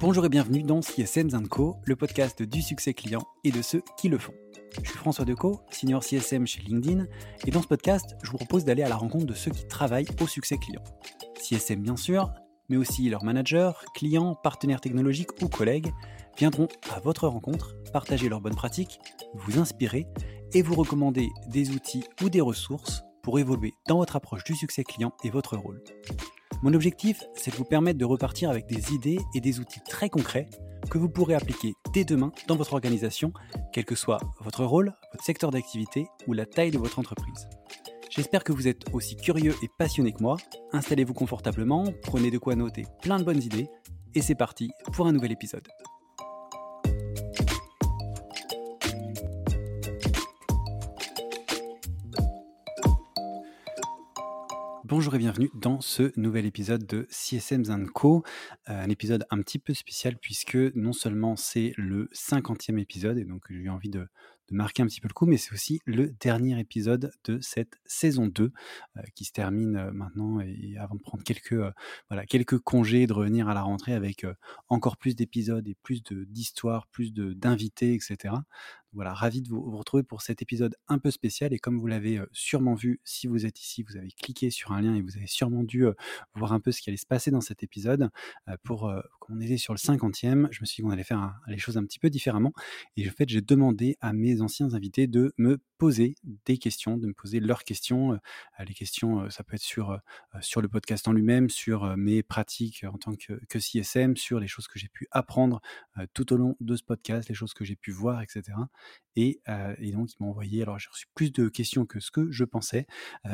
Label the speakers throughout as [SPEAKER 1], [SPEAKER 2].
[SPEAKER 1] Bonjour et bienvenue dans CSM Co, le podcast du succès client et de ceux qui le font. Je suis François Decaux, senior CSM chez LinkedIn, et dans ce podcast, je vous propose d'aller à la rencontre de ceux qui travaillent au succès client. CSM bien sûr, mais aussi leurs managers, clients, partenaires technologiques ou collègues viendront à votre rencontre, partager leurs bonnes pratiques, vous inspirer et vous recommander des outils ou des ressources pour évoluer dans votre approche du succès client et votre rôle. Mon objectif, c'est de vous permettre de repartir avec des idées et des outils très concrets que vous pourrez appliquer dès demain dans votre organisation, quel que soit votre rôle, votre secteur d'activité ou la taille de votre entreprise. J'espère que vous êtes aussi curieux et passionné que moi. Installez-vous confortablement, prenez de quoi noter plein de bonnes idées, et c'est parti pour un nouvel épisode. Bonjour et bienvenue dans ce nouvel épisode de CSM Co. Euh, un épisode un petit peu spécial puisque non seulement c'est le 50e épisode et donc j'ai eu envie de, marquer un petit peu le coup, mais c'est aussi le dernier épisode de cette saison 2 euh, qui se termine euh, maintenant et avant de prendre quelques, voilà, quelques congés, de revenir à la rentrée avec encore plus d'épisodes et plus d'histoires, plus d'invités, etc. Voilà, ravi de vous, retrouver pour cet épisode un peu spécial et comme vous l'avez sûrement vu, si vous êtes ici, vous avez cliqué sur un lien et vous avez sûrement dû voir un peu ce qui allait se passer dans cet épisode. pour qu'on était sur le 50e, je me suis dit qu'on allait faire les choses un petit peu différemment et en fait j'ai demandé à mes anciens invités de me poser des questions, de me poser leurs questions. Les questions, ça peut être sur, sur le podcast en lui-même, sur mes pratiques en tant que, que CSM, sur les choses que j'ai pu apprendre tout au long de ce podcast, les choses que j'ai pu voir, etc. Et, donc, ils m'ont envoyé, alors j'ai reçu plus de questions que ce que je pensais,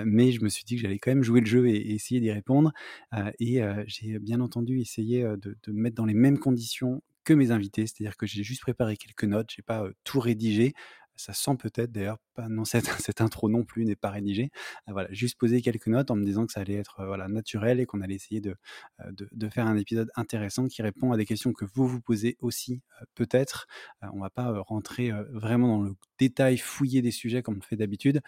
[SPEAKER 1] mais je me suis dit que j'allais quand même jouer le jeu et, essayer d'y répondre. et j'ai bien entendu essayé de, me mettre dans les mêmes conditions que mes invités, c'est-à-dire que j'ai juste préparé quelques notes, j'ai pas tout rédigé. Ça sent peut-être d'ailleurs non cette, cette intro non plus n'est pas rédigée. Euh, voilà, juste poser quelques notes en me disant que ça allait être euh, voilà naturel et qu'on allait essayer de, euh, de, faire un épisode intéressant qui répond à des questions que vous vous posez aussi peut-être. on va pas rentrer vraiment dans le détail, fouiller des sujets comme on fait d'habitude,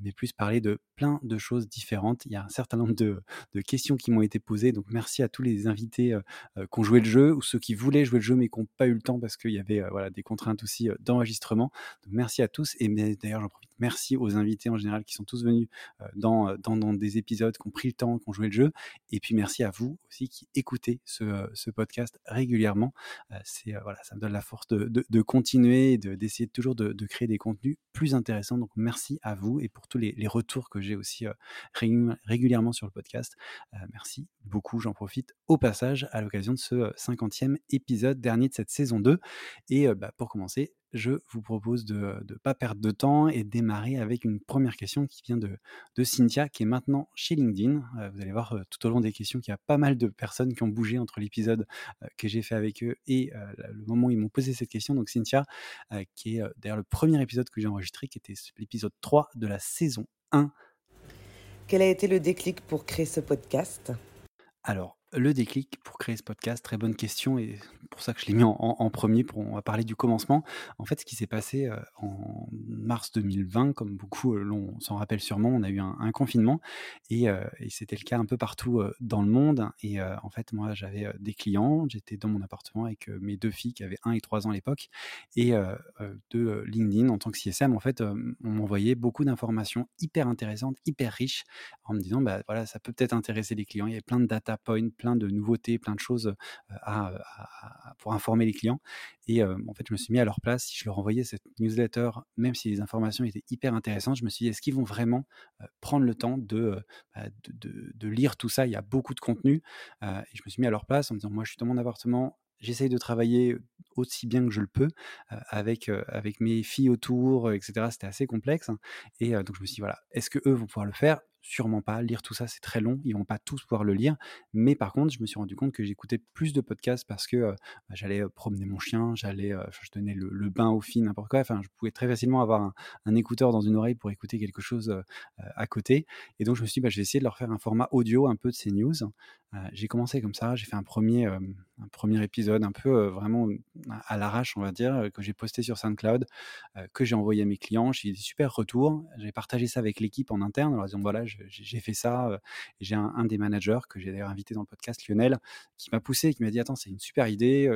[SPEAKER 1] mais plus parler de plein de choses différentes. Il y a un certain nombre de, questions qui m'ont été posées, donc merci à tous les invités qui ont joué le jeu ou ceux qui voulaient jouer le jeu mais qui n'ont pas eu le temps parce qu'il y avait voilà des contraintes aussi d'enregistrement. Merci à tous et d'ailleurs j'en profite Merci aux invités en général qui sont tous venus euh, dans, dans, des épisodes, qui ont pris le temps, qui ont joué le jeu. Et puis merci à vous aussi qui écoutez ce, euh, podcast régulièrement. Euh, c'est voilà, ça me donne la force de, de, de continuer et d'essayer toujours de, créer des contenus plus intéressants. Donc merci à vous et pour tous les, retours que j'ai aussi régulièrement sur le podcast. merci beaucoup. J'en profite au passage à l'occasion de ce 50e épisode dernier de cette saison 2. Et bah, pour commencer, je vous propose de ne pas perdre de temps et de démarrer avec une première question qui vient de, de Cynthia, qui est maintenant chez LinkedIn. Euh, vous allez voir euh, tout au long des questions qu'il y a pas mal de personnes qui ont bougé entre l'épisode euh, que j'ai fait avec eux et le moment où ils m'ont posé cette question. Donc Cynthia, qui est d'ailleurs le premier épisode que j'ai enregistré, qui était l'épisode 3 de la saison 1.
[SPEAKER 2] Quel a été le déclic pour créer ce podcast?
[SPEAKER 1] Alors, le déclic pour créer ce podcast Très bonne question et pour ça que je l'ai mis en, premier. Pour, on va parler du commencement. En fait, ce qui s'est passé euh, en mars 2020, comme beaucoup euh, l'on s'en rappelle sûrement, on a eu un, confinement et, euh, et c'était le cas un peu partout dans le monde. Et en fait, moi, j'avais des clients. J'étais dans mon appartement avec mes deux filles qui avaient 1 et 3 ans à l'époque et de LinkedIn en tant que CSM. En fait, on m'envoyait beaucoup d'informations hyper intéressantes, hyper riches, en me disant, bah voilà, ça peut peut-être intéresser les clients. Il y avait plein de data points plein de nouveautés, plein de choses pour informer les clients. Et en fait, je me suis mis à leur place. Si je leur envoyais cette newsletter, même si les informations étaient hyper intéressantes, je me suis dit, est-ce qu'ils vont vraiment prendre le temps de, bah, de, lire tout ça? Il y a beaucoup de contenu. et je me suis mis à leur place en me disant, moi, je suis dans mon appartement, j'essaye de travailler aussi bien que je le peux avec, avec mes filles autour, etc. C'était assez complexe. Hein. Et donc, je me suis dit, voilà, est-ce que eux vont pouvoir le faire? Sûrement pas. Lire tout ça, c'est très long. Ils vont pas tous pouvoir le lire. Mais par contre, je me suis rendu compte que j'écoutais plus de podcasts parce que bah, j'allais promener mon chien, j'allais, je donnais le, bain aux filles, n'importe quoi. Enfin, je pouvais très facilement avoir un, écouteur dans une oreille pour écouter quelque chose à côté. Et donc, je me suis dit, bah, je vais essayer de leur faire un format audio un peu de ces news. j'ai commencé comme ça. J'ai fait un premier, un premier épisode un peu vraiment à l'arrache, on va dire, que j'ai posté sur SoundCloud, que j'ai envoyé à mes clients. J'ai eu des super retours. J'ai partagé ça avec l'équipe en interne en leur disant, voilà, j'ai fait ça. j'ai un, des managers que j'ai d'ailleurs invité dans le podcast, Lionel, qui m'a poussé, qui m'a dit Attends, c'est une super idée,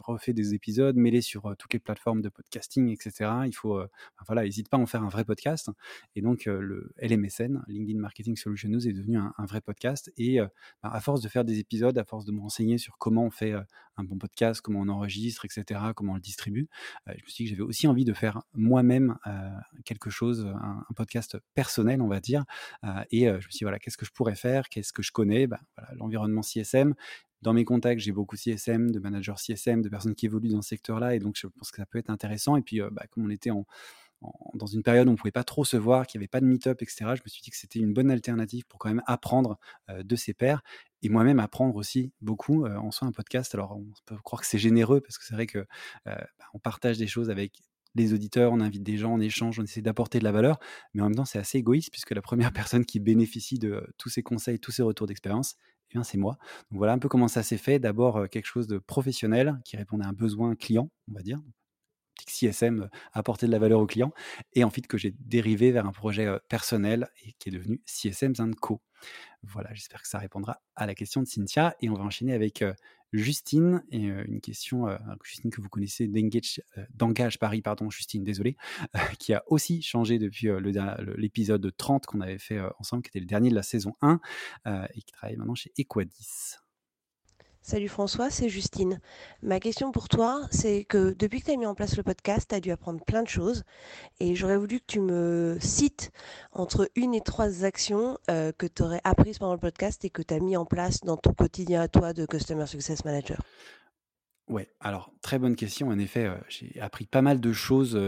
[SPEAKER 1] refais des épisodes, mets-les sur toutes les plateformes de podcasting, etc. Il faut, voilà, n'hésite pas à en faire un vrai podcast. Et donc, le LMSN, LinkedIn Marketing Solution News, est devenu un, vrai podcast. Et bah, à force de faire des épisodes, à force de me renseigner sur comment on fait un bon podcast, comment on enregistre, etc., comment on le distribue, je me suis dit que j'avais aussi envie de faire moi-même quelque chose, un, podcast personnel, on va dire. et je me suis dit, voilà, qu'est-ce que je pourrais faire Qu'est-ce que je connais? Bah, L'environnement CSM. Dans mes contacts, j'ai beaucoup CSM, de managers CSM, de personnes qui évoluent dans ce secteur-là. Et donc, je pense que ça peut être intéressant. Et puis, bah, comme on était en, dans une période où on ne pouvait pas trop se voir, qu'il n'y avait pas de meet-up, etc., je me suis dit que c'était une bonne alternative pour quand même apprendre de ses pairs et moi-même apprendre aussi beaucoup en soi un podcast. Alors, on peut croire que c'est généreux parce que c'est vrai que bah, on partage des choses avec les auditeurs, on invite des gens, on échange, on essaie d'apporter de la valeur, mais en même temps, c'est assez égoïste puisque la première personne qui bénéficie de tous ces conseils, tous ces retours d'expérience, eh c'est moi. Donc voilà un peu comment ça s'est fait. D'abord, quelque chose de professionnel qui répondait à un besoin client, on va dire. CSM, apporter de la valeur au client. Et ensuite, que j'ai dérivé vers un projet personnel et qui est devenu CSM Co. Voilà, j'espère que ça répondra à la question de Cynthia. Et on va enchaîner avec Justine, et une question, Justine que vous connaissez d'Engage Paris, pardon, Justine, désolé, qui a aussi changé depuis l'épisode 30 qu'on avait fait ensemble, qui était le dernier de la saison 1, et qui travaille maintenant chez Equadis.
[SPEAKER 3] Salut François, c'est Justine. Ma question pour toi, c'est que depuis que tu as mis en place le podcast, tu as dû apprendre plein de choses et j'aurais voulu que tu me cites entre une et trois actions euh, que tu aurais apprises pendant le podcast et que tu as mis en place dans ton quotidien à toi de Customer Success Manager.
[SPEAKER 1] Ouais, alors très bonne question. En effet, j'ai appris pas mal de choses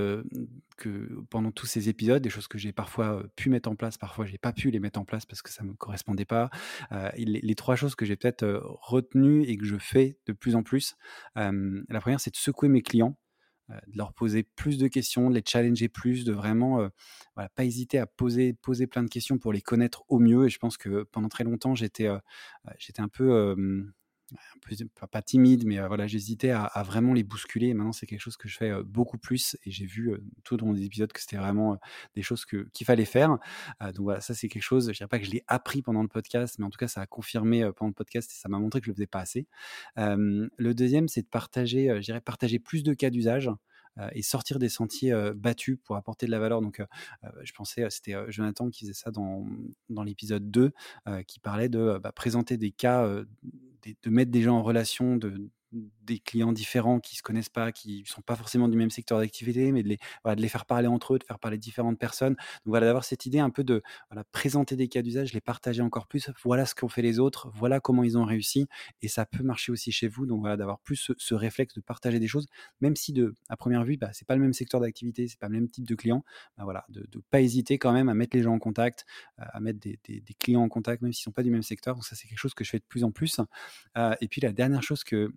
[SPEAKER 1] que pendant tous ces épisodes, des choses que j'ai parfois pu mettre en place, parfois j'ai pas pu les mettre en place parce que ça me correspondait pas. les, trois choses que j'ai peut-être retenues et que je fais de plus en plus, la première, c'est de secouer mes clients, de leur poser plus de questions, de les challenger plus, de vraiment pas hésiter à poser, poser plein de questions pour les connaître au mieux. Et je pense que pendant très longtemps, j'étais j'étais un peu pas, timide, mais voilà, j'hésitais à, vraiment les bousculer. maintenant, c'est quelque chose que je fais beaucoup plus. Et j'ai vu tout dans les épisodes que c'était vraiment des choses que, qu'il fallait faire. donc voilà, ça, c'est quelque chose, je dirais pas que je l'ai appris pendant le podcast, mais en tout cas, ça a confirmé pendant le podcast et ça m'a montré que je le faisais pas assez. le deuxième, c'est de partager, je dirais, partager plus de cas d'usage. Euh, et sortir des sentiers euh, battus pour apporter de la valeur. Donc, euh, je pensais, c'était Jonathan qui faisait ça dans, l'épisode 2, qui parlait de bah, présenter des cas, de mettre des gens en relation, de, des clients différents qui se connaissent pas, qui sont pas forcément du même secteur d'activité, mais de les, de les faire parler entre eux, de faire parler différentes personnes. Donc voilà, d'avoir cette idée un peu de voilà, présenter des cas d'usage, les partager encore plus. Voilà ce qu'ont fait les autres, voilà comment ils ont réussi, et ça peut marcher aussi chez vous. Donc voilà, d'avoir plus ce, réflexe de partager des choses, même si de à première vue, bah, c'est pas le même secteur d'activité, c'est pas le même type de client. Bah, voilà, de ne pas hésiter quand même à mettre les gens en contact, à mettre des, clients en contact, même s'ils sont pas du même secteur. Donc ça, c'est quelque chose que je fais de plus en plus. et puis la dernière chose que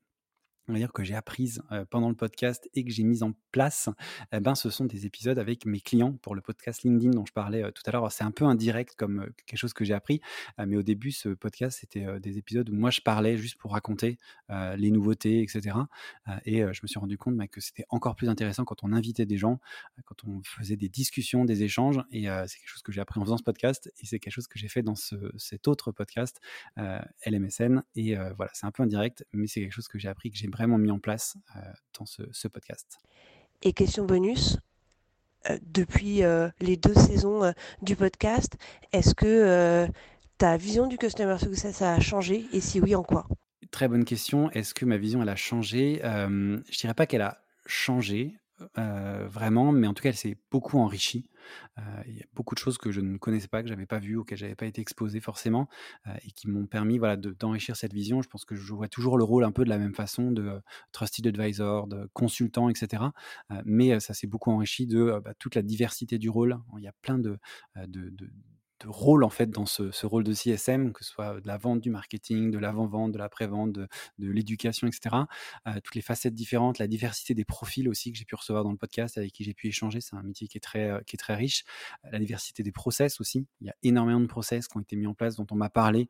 [SPEAKER 1] on va dire que j'ai apprise pendant le podcast et que j'ai mise en place, eh ben, ce sont des épisodes avec mes clients pour le podcast LinkedIn dont je parlais tout à l'heure. C'est un peu indirect comme quelque chose que j'ai appris, mais au début, ce podcast, c'était des épisodes où moi, je parlais juste pour raconter les nouveautés, etc. et je me suis rendu compte bah, que c'était encore plus intéressant quand on invitait des gens, quand on faisait des discussions, des échanges. Et c'est quelque chose que j'ai appris en faisant ce podcast et c'est quelque chose que j'ai fait dans cet autre podcast, LMSN. Et voilà, c'est un peu indirect, mais c'est quelque chose que j'ai appris, que j'ai vraiment mis en place euh, dans ce, podcast.
[SPEAKER 3] Et question bonus, euh, depuis euh, les deux saisons du podcast, est-ce que ta vision du Customer Success a changé et si oui, en quoi?
[SPEAKER 1] Très bonne question. Est-ce que ma vision, elle a changé? Je dirais pas qu'elle a changé. Euh, vraiment, mais en tout cas, elle s'est beaucoup enrichie. Euh, il y a beaucoup de choses que je ne connaissais pas, que j'avais pas vues, auxquelles j'avais pas été exposé forcément, euh, et qui m'ont permis voilà, d'enrichir cette vision. Je pense que je vois toujours le rôle un peu de la même façon de trusted advisor, de consultant, etc. mais ça s'est beaucoup enrichi de bah, toute la diversité du rôle. Il y a plein de, de rôle en fait dans ce, rôle de CSM, que ce soit de la vente, du marketing, de l'avant-vente, de la pré-vente, de, l'éducation, etc. Toutes les facettes différentes, la diversité des profils aussi que j'ai pu recevoir dans le podcast, avec qui j'ai pu échanger. C'est un métier qui est très, riche. la diversité des process aussi. Il y a énormément de process qui ont été mis en place, dont on m'a parlé,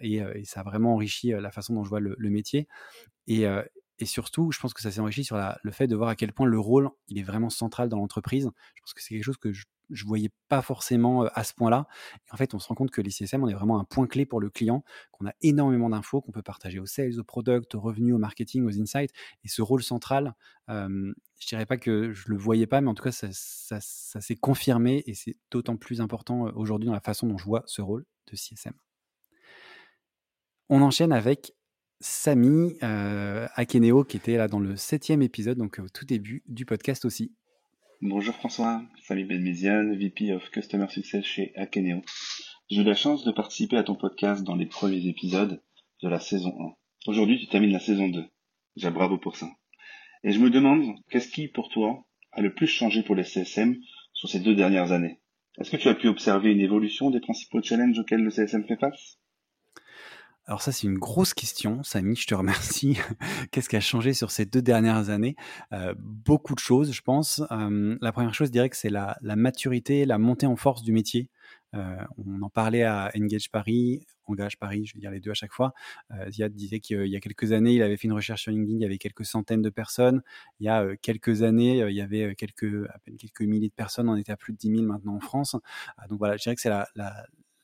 [SPEAKER 1] et, ça a vraiment enrichi la façon dont je vois le, métier. Et, et surtout, je pense que ça s'est enrichi sur le fait de voir à quel point le rôle, il est vraiment central dans l'entreprise. Je pense que c'est quelque chose que je ne voyais pas forcément à ce point-là. En fait, on se rend compte que les CSM, on est vraiment un point clé pour le client, qu'on a énormément d'infos qu'on peut partager aux sales, aux product, aux revenus, au marketing, aux insights. Et ce rôle central, je je dirais pas que je le voyais pas, mais en tout cas, ça, s'est confirmé et c'est d'autant plus important aujourd'hui dans la façon dont je vois ce rôle de CSM. On enchaîne avec Samy euh, Akeneo, qui était là dans le septième épisode, donc au tout début du podcast aussi.
[SPEAKER 4] Bonjour François, Samy Benméziane, VP of Customer Success chez Akeneo. J'ai eu la chance de participer à ton podcast dans les premiers épisodes de la saison 1. Aujourd'hui, tu termines la saison 2. Déjà bravo pour ça. Et je me demande, qu'est-ce qui, pour toi, a le plus changé pour les CSM sur ces deux dernières années? Est-ce que tu as pu observer une évolution des principaux challenges auxquels le CSM fait face?
[SPEAKER 1] Alors ça, c'est une grosse question, Samy, je te remercie. Qu'est-ce qui a changé sur ces deux dernières années? Euh, Beaucoup de choses, je pense. Euh, la première chose, je dirais que c'est la, maturité, la montée en force du métier. Euh, on en parlait à Engage Paris, Engage Paris, je vais dire les deux à chaque fois. Ziad disait qu'il y a quelques années, il avait fait une recherche sur LinkedIn, il y avait quelques centaines de personnes. Il y a quelques années, il y avait quelques, à peine quelques milliers de personnes, on était à plus de 10 000 maintenant en France. donc voilà, je dirais que c'est la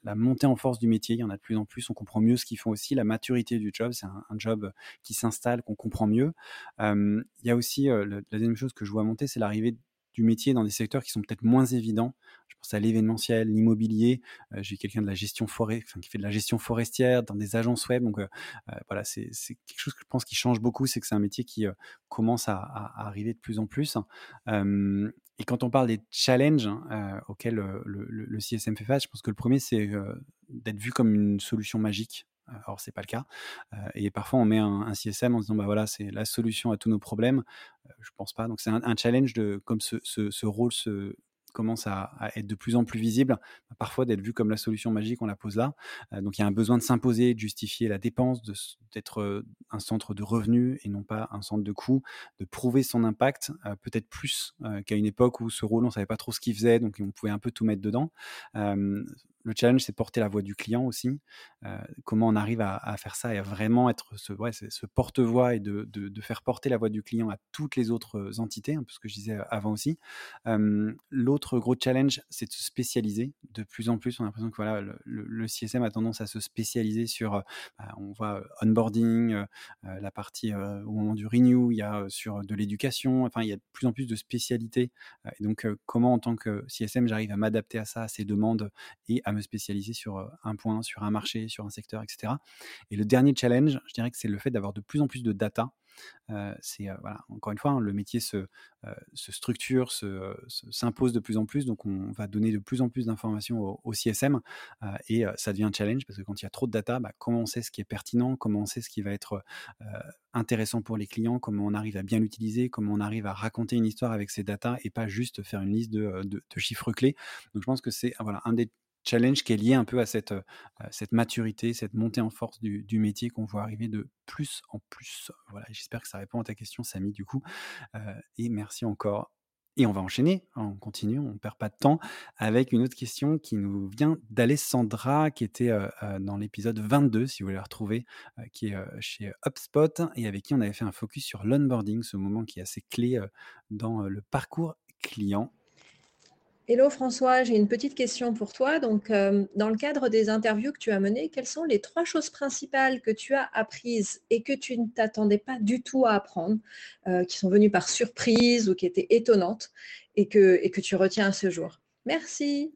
[SPEAKER 1] montée en force du métier. Il y en a de plus en plus. On comprend mieux ce qu'ils font aussi. La maturité du job, c'est un, job qui s'installe, qu'on comprend mieux. il y a aussi la deuxième chose que je vois monter, c'est l'arrivée du métier dans des secteurs qui sont peut-être moins évidents. Je pense à l'événementiel, l'immobilier. J'ai quelqu'un de la gestion forêt, qui fait de la gestion forestière dans des agences web. Donc voilà, c'est quelque chose que je pense qui change beaucoup, c'est que c'est un métier qui commence à, arriver de plus en plus. Et quand on parle des challenges hein, euh, auxquels euh, le, CSM fait face, je pense que le premier, c'est euh, d'être vu comme une solution magique. Alors, c'est pas le cas. et parfois, on met un, CSM en disant, bah voilà, c'est la solution à tous nos problèmes. je pense pas. Donc, c'est un, challenge de, comme ce, ce rôle se, commence à, être de plus en plus visible, parfois d'être vu comme la solution magique, on la pose là. Euh, donc il y a un besoin de s'imposer, de justifier la dépense, d'être euh, un centre de revenus et non pas un centre de coûts, de prouver son impact, euh, peut-être plus qu'à une époque où ce rôle, on ne savait pas trop ce qu'il faisait, donc on pouvait un peu tout mettre dedans. Le challenge, c'est porter la voix du client aussi. Euh, comment on arrive à, faire ça et à vraiment être ce, porte-voix et de, faire porter la voix du client à toutes les autres entités, un peu ce que je disais avant aussi. L'autre gros challenge, c'est de se spécialiser. De plus en plus, on a l'impression que voilà, le, CSM a tendance à se spécialiser sur, bah, on voit onboarding, la partie au moment du renew, il y a sur de l'éducation, enfin, il y a de plus en plus de spécialités. donc, comment en tant que CSM, j'arrive à m'adapter à ça, à ces demandes et à me spécialiser sur un point, sur un marché, sur un secteur, etc. Et le dernier challenge, je dirais que c'est le fait d'avoir de plus en plus de data. c'est voilà, encore une fois, hein, le métier se, se structure, s'impose de plus en plus, donc on va donner de plus en plus d'informations au, CSM et ça devient un challenge parce que quand il y a trop de data, bah, comment on sait ce qui est pertinent, comment on sait ce qui va être intéressant pour les clients, comment on arrive à bien l'utiliser, comment on arrive à raconter une histoire avec ces data et pas juste faire une liste de, de chiffres clés. Donc je pense que c'est voilà un des challenge qui est lié un peu à cette, cette maturité, cette montée en force du, métier qu'on voit arriver de plus en plus. Voilà, j'espère que ça répond à ta question, Samy, du coup. et merci encore. Et on va enchaîner, hein, on continue, on ne perd pas de temps, avec une autre question qui nous vient d'Alessandra, qui était dans l'épisode 22, si vous voulez la retrouver, qui est chez HubSpot, et avec qui on avait fait un focus sur l'onboarding, ce moment qui est assez clé dans le parcours client.
[SPEAKER 5] Hello François, j'ai une petite question pour toi. Donc, euh, dans le cadre des interviews que tu as menées, quelles sont les trois choses principales que tu as apprises et que tu ne t'attendais pas du tout à apprendre, euh, qui sont venues par surprise ou qui étaient étonnantes et que, et que tu retiens à ce jour? Merci.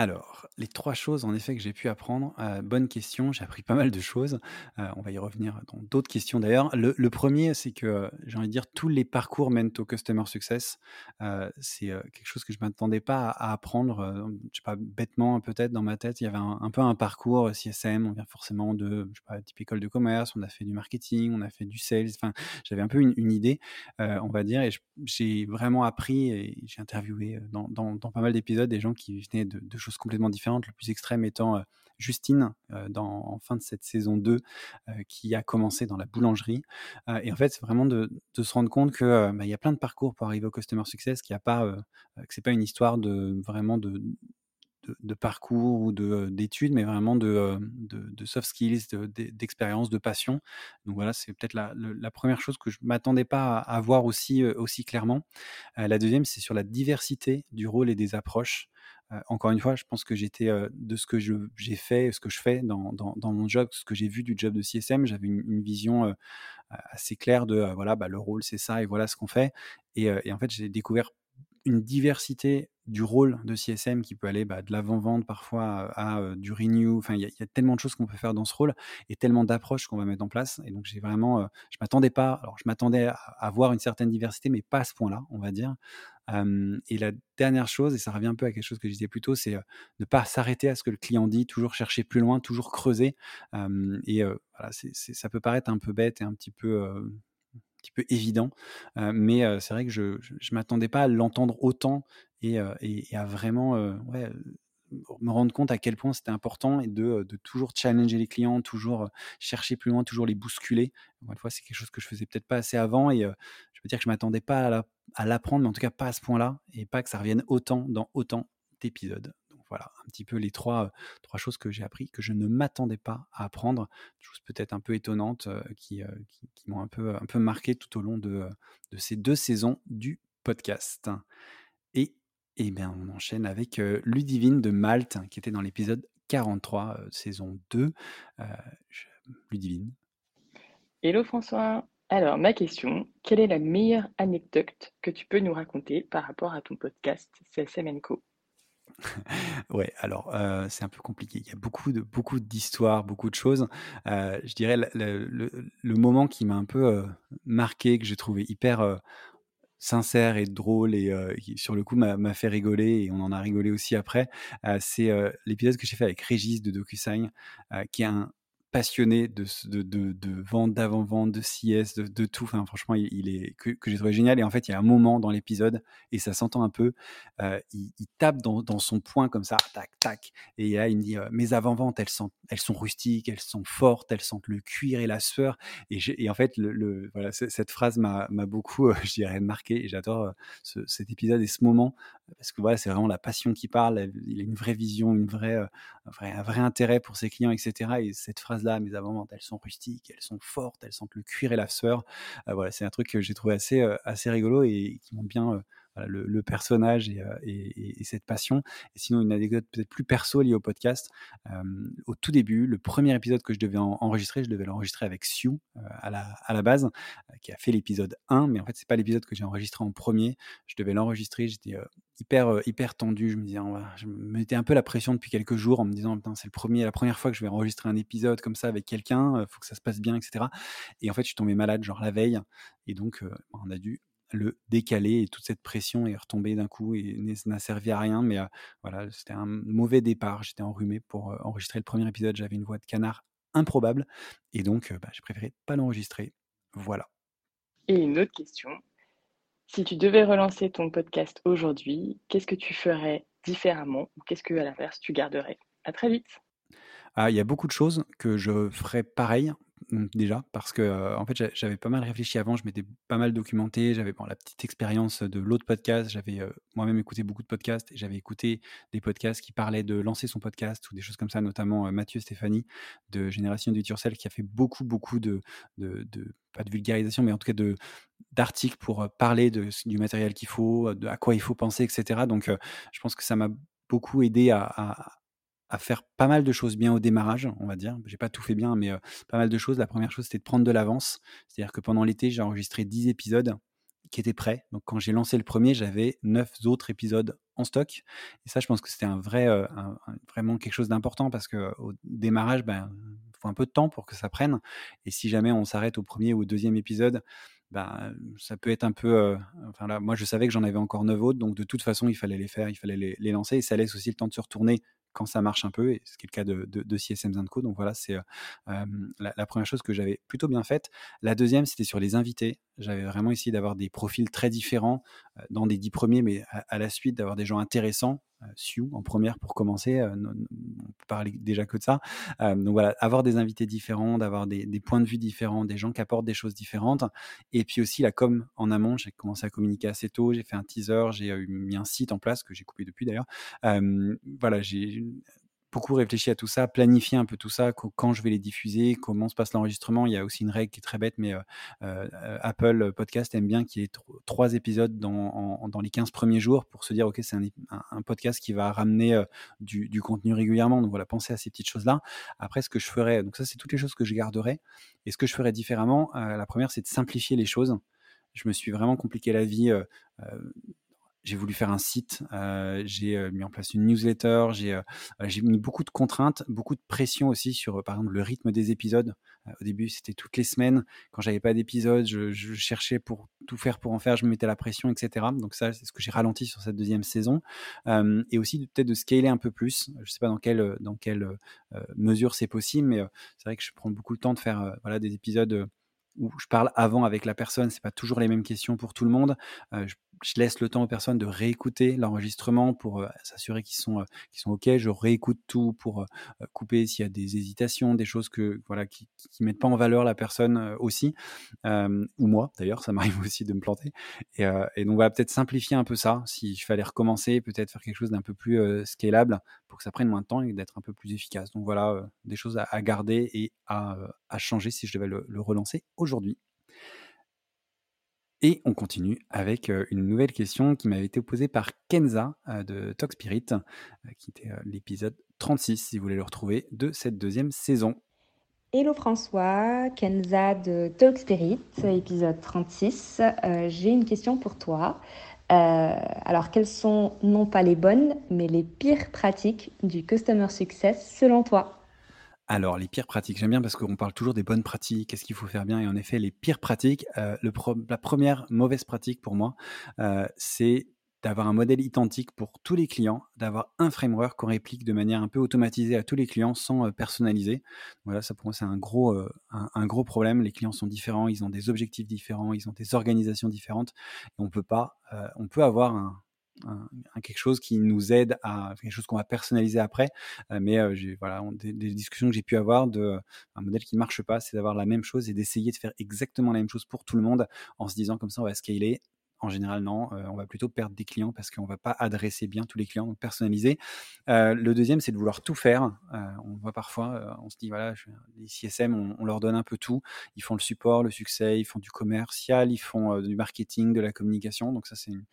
[SPEAKER 1] Alors, les trois choses en effet que j'ai pu apprendre, euh, bonne question, j'ai appris pas mal de choses. Euh, on va y revenir dans d'autres questions d'ailleurs. Le, premier, c'est que j'ai envie de dire tous les parcours mènent au customer success. Euh, c'est quelque chose que je m'attendais pas à, apprendre. je sais pas bêtement peut-être dans ma tête, il y avait un, peu un parcours CSM. On vient forcément de, je sais pas, type école de commerce. On a fait du marketing, on a fait du sales. Enfin, j'avais un peu une, idée, on va dire, et j'ai vraiment appris et j'ai interviewé dans, pas mal d'épisodes des gens qui venaient de, de choses complètement différentes. Le plus extrême étant Justine dans, en fin de cette saison 2 qui a commencé dans la boulangerie. et en fait, c'est vraiment de, se rendre compte qu'il bah, y a plein de parcours pour arriver au customer success, qu'il y a pas, c'est pas une histoire de vraiment de, parcours ou d'études, mais vraiment de, soft skills, d'expérience, de, passion. Donc voilà, c'est peut-être la, première chose que je m'attendais pas à, voir aussi clairement. la deuxième, c'est sur la diversité du rôle et des approches. Encore une fois, je pense que j'étais de ce que j'ai fait, ce que je fais dans, mon job, ce que j'ai vu du job de CSM, j'avais une, vision assez claire de voilà, bah, le rôle c'est ça et voilà ce qu'on fait. Et en fait, j'ai découvert une diversité du rôle de CSM qui peut aller bah, de l'avant-vente parfois à, du renew. Enfin, il y, a tellement de choses qu'on peut faire dans ce rôle et tellement d'approches qu'on va mettre en place. Et donc, j'ai vraiment, je m'attendais pas. Alors, je m'attendais à avoir une certaine diversité, mais pas à ce point-là, on va dire. et la dernière chose, et ça revient un peu à quelque chose que je disais plus tôt, c'est ne pas s'arrêter à ce que le client dit, toujours chercher plus loin, toujours creuser. et voilà, ça peut paraître un peu bête et un petit peu petit peu évident. mais c'est vrai que je ne m'attendais pas à l'entendre autant et, à vraiment me rendre compte à quel point c'était important et de, toujours challenger les clients, toujours chercher plus loin, toujours les bousculer. Une fois, c'est quelque chose que je faisais peut-être pas assez avant et je veux dire que je m'attendais pas à l'apprendre, mais en tout cas pas à ce point-là et pas que ça revienne autant dans autant d'épisodes voilà, un petit peu les trois, choses que j'ai appris, que je ne m'attendais pas à apprendre, choses peut-être un peu étonnantes qui, m'ont un peu, marqué tout au long de, ces deux saisons du podcast. Et, eh bien, on enchaîne avec Ludivine de Malte, qui était dans l'épisode 43, saison 2. Ludivine.
[SPEAKER 6] Hello François. Alors, ma question, quelle est la meilleure anecdote que tu peux nous raconter par rapport à ton podcast CSM Co
[SPEAKER 1] Ouais, alors c'est un peu compliqué. Il y a beaucoup de beaucoup d'histoires, beaucoup de choses. Je dirais le, moment qui m'a un peu marqué, que j'ai trouvé hyper sincère et drôle et qui sur le coup m'a fait rigoler et on en a rigolé aussi après. c'est l'épisode que j'ai fait avec Régis de DocuSign, qui est un passionné de, de, de, de vente, d'avant-vente, de CS, de, de, tout. Franchement, il, est que, j'ai trouvé génial. Et en fait, il y a un moment dans l'épisode, et ça s'entend un peu, euh, il, tape dans, dans, son poing comme ça, tac, tac. Et là, il me dit euh, Mes avant-ventes, elles sont, elles sont rustiques, elles sont fortes, elles sentent le cuir et la sueur. Et, et en fait, le, voilà, cette phrase m'a beaucoup, euh, je dirais, marqué. Et j'adore ce, cet épisode et ce moment, parce que voilà, c'est vraiment la passion qui parle. Il a une vraie vision, une vraie, un, vrai, un vrai intérêt pour ses clients, etc. Et cette phrase là mes avant-ventes, elles sont rustiques, elles sont fortes, elles sentent le cuir et la sueur. Euh, voilà, c'est un truc que j'ai trouvé assez, euh, assez rigolo et qui montre bien euh, le, personnage et, cette passion. Et sinon, une anecdote peut-être plus perso liée au podcast. au tout début, le premier épisode que je devais enregistrer, je devais l'enregistrer avec Sue à, la, à la base, qui a fait l'épisode 1, mais en fait, c'est pas l'épisode que j'ai enregistré en premier. Je devais l'enregistrer, j'étais hyper, hyper tendu. Je me disais, je me mettais un peu la pression depuis quelques jours en me disant, c'est le premier, la première fois que je vais enregistrer un épisode comme ça avec quelqu'un, faut que ça se passe bien, etc. Et en fait, je suis tombé malade, genre la veille. Et donc, on a dû le décaler et toute cette pression est retombée d'un coup et n'a servi à rien. Mais voilà, c'était un mauvais départ. J'étais enrhumé pour enregistrer le premier épisode. J'avais une voix de canard improbable et donc bah, j'ai préféré pas l'enregistrer. Voilà.
[SPEAKER 6] Et une autre question. Si tu devais relancer ton podcast aujourd'hui, qu'est-ce que tu ferais différemment ou qu'est-ce que, à l'inverse, tu garderais? À très vite.
[SPEAKER 1] Ah, il y a beaucoup de choses que je ferais pareil déjà parce que en fait j'avais pas mal réfléchi avant, je m'étais pas mal documenté, j'avais la petite expérience de l'autre podcast, j'avais moi-même écouté beaucoup de podcasts et j'avais écouté des podcasts qui parlaient de lancer son podcast ou des choses comme ça, notamment Mathieu Stéphanie de Génération du qui a fait beaucoup beaucoup de, pas de vulgarisation mais en tout cas de d'articles pour parler du matériel qu'il faut, à quoi il faut penser, etc. Donc, je pense que ça m'a beaucoup aidé à, faire pas mal de choses bien au démarrage, on va dire. J'ai pas tout fait bien, mais pas mal de choses. La première chose, c'était de prendre de l'avance. C'est-à-dire que pendant l'été, j'ai enregistré 10 épisodes qui étaient prêts. Donc, quand j'ai lancé le premier, j'avais 9 autres épisodes en stock. Et ça, je pense que c'était un vrai, vraiment quelque chose d'important parce qu'au démarrage, ben, il faut un peu de temps pour que ça prenne. Et si jamais on s'arrête au premier ou au deuxième épisode, bah, ça peut être un peu. enfin là, moi, je savais que j'en avais encore neuf autres, donc de toute façon, il fallait les faire, il fallait les, les, lancer, et ça laisse aussi le temps de se retourner quand ça marche un peu, et ce qui est le cas de, de, CSM Co. Donc voilà, c'est la, la, première chose que j'avais plutôt bien faite. La deuxième, c'était sur les invités. J'avais vraiment essayé d'avoir des profils très différents dans des dix premiers, mais à, la suite d'avoir des gens intéressants. Sioux en première pour commencer. on peut parler déjà que de ça. donc voilà, avoir des invités différents, d'avoir des, des, points de vue différents, des gens qui apportent des choses différentes. Et puis aussi la com en amont. J'ai commencé à communiquer assez tôt. J'ai fait un teaser, j'ai mis un site en place que j'ai coupé depuis d'ailleurs. voilà, j'ai beaucoup réfléchi à tout ça, planifier un peu tout ça, quand je vais les diffuser, comment se passe l'enregistrement. Il y a aussi une règle qui est très bête, mais euh, euh, Apple Podcast aime bien qu'il y ait trois épisodes dans, les 15 premiers jours pour se dire, OK, c'est un, podcast qui va ramener euh, du, du, contenu régulièrement. Donc voilà, pensez à ces petites choses-là. Après, ce que je ferais, donc ça, c'est toutes les choses que je garderai. Et ce que je ferais différemment, la première, c'est de simplifier les choses. Je me suis vraiment compliqué la vie j'ai voulu faire un site, euh, j'ai euh, mis en place une newsletter, j'ai euh, mis beaucoup de contraintes, beaucoup de pression aussi sur, par exemple, le rythme des épisodes. au début, c'était toutes les semaines. Quand j'avais pas d'épisode, je, je, cherchais pour tout faire pour en faire, je me mettais la pression, etc. Donc ça, c'est ce que j'ai ralenti sur cette deuxième saison. et aussi peut-être de scaler un peu plus. Je sais pas dans quelle dans quelle mesure c'est possible, mais c'est vrai que je prends beaucoup de temps de faire voilà des épisodes où je parle avant avec la personne, c'est pas toujours les mêmes questions pour tout le monde. je je laisse le temps aux personnes de réécouter l'enregistrement pour s'assurer qu'ils sont, euh, sont OK. Je réécoute tout pour couper s'il y a des hésitations, des choses que, voilà, qui ne mettent pas en valeur la personne aussi, ou moi d'ailleurs, ça m'arrive aussi de me planter. Et, donc voilà, peut-être simplifier un peu ça. Si je fallait recommencer, peut-être faire quelque chose d'un peu plus scalable pour que ça prenne moins de temps et d'être un peu plus efficace. Donc voilà, des choses à, garder et à, à, changer si je devais le relancer aujourd'hui. Et on continue avec une nouvelle question qui m'avait été posée par Kenza de Talk Spirit, qui était l'épisode 36, si vous voulez le retrouver, de cette deuxième saison.
[SPEAKER 7] Hello François, Kenza de Talk Spirit, épisode 36. J'ai une question pour toi. alors, quelles sont non pas les bonnes, mais les pires pratiques du Customer Success selon toi?
[SPEAKER 1] Alors, les pires pratiques, j'aime bien parce qu'on parle toujours des bonnes pratiques, qu'est-ce qu'il faut faire bien. Et en effet, les pires pratiques, euh, la première mauvaise pratique pour moi, euh, c'est d'avoir un modèle identique pour tous les clients, d'avoir un framework qu'on réplique de manière un peu automatisée à tous les clients sans euh, personnaliser. Voilà, ça pour moi c'est un gros, un, gros problème. Les clients sont différents, ils ont des objectifs différents, ils ont des organisations différentes. Et on peut pas, on peut avoir un, un, quelque chose qui nous aide à quelque chose qu'on va personnaliser après. Euh, mais euh, voilà des, discussions que j'ai pu avoir de un modèle qui marche pas, c'est d'avoir la même chose et d'essayer de faire exactement la même chose pour tout le monde en se disant comme ça on va scaler en général, non. Euh, on va plutôt perdre des clients parce qu'on ne va pas adresser bien tous les clients, donc personnaliser. Euh, le deuxième, c'est de vouloir tout faire. Euh, on voit parfois, on se dit, voilà, les CSM, on, leur donne un peu tout. Ils font le support, le succès, ils font du commercial, ils font du marketing, de la communication. Donc ça, c'est une,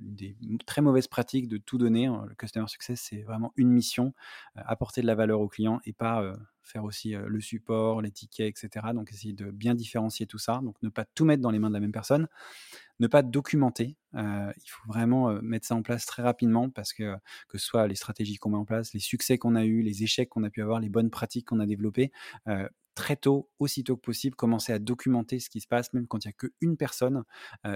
[SPEAKER 1] des très mauvaises pratiques de tout donner. Le customer success, c'est vraiment une mission, apporter de la valeur aux clients et pas faire aussi le support, les tickets, etc. Donc essayer de bien différencier tout ça. Donc ne pas tout mettre dans les mains de la même personne ne pas documenter. il faut vraiment mettre ça en place très rapidement parce que que ce soit les stratégies qu'on met en place, les succès qu'on a eus, les échecs qu'on a pu avoir, les bonnes pratiques qu'on a développées, très tôt, aussitôt que possible, commencer à documenter ce qui se passe, même quand il n'y a qu'une personne,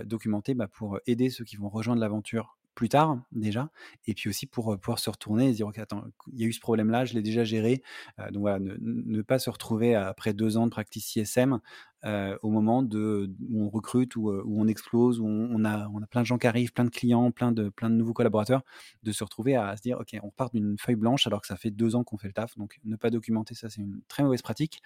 [SPEAKER 1] documenter bah, pour aider ceux qui vont rejoindre l'aventure plus tard déjà, et puis aussi pour pouvoir se retourner et se dire, ok, attends, il y a eu ce problème-là, je l'ai déjà géré. donc voilà, ne, ne, pas se retrouver après deux ans de practice CSM euh, au moment où on recrute, où, euh, où on explose, où on, a, on a plein de gens qui arrivent, plein de clients, plein de, plein de nouveaux collaborateurs, de se retrouver à se dire, OK, on part d'une feuille blanche alors que ça fait deux ans qu'on fait le taf. Donc, ne pas documenter, ça, c'est une très mauvaise pratique.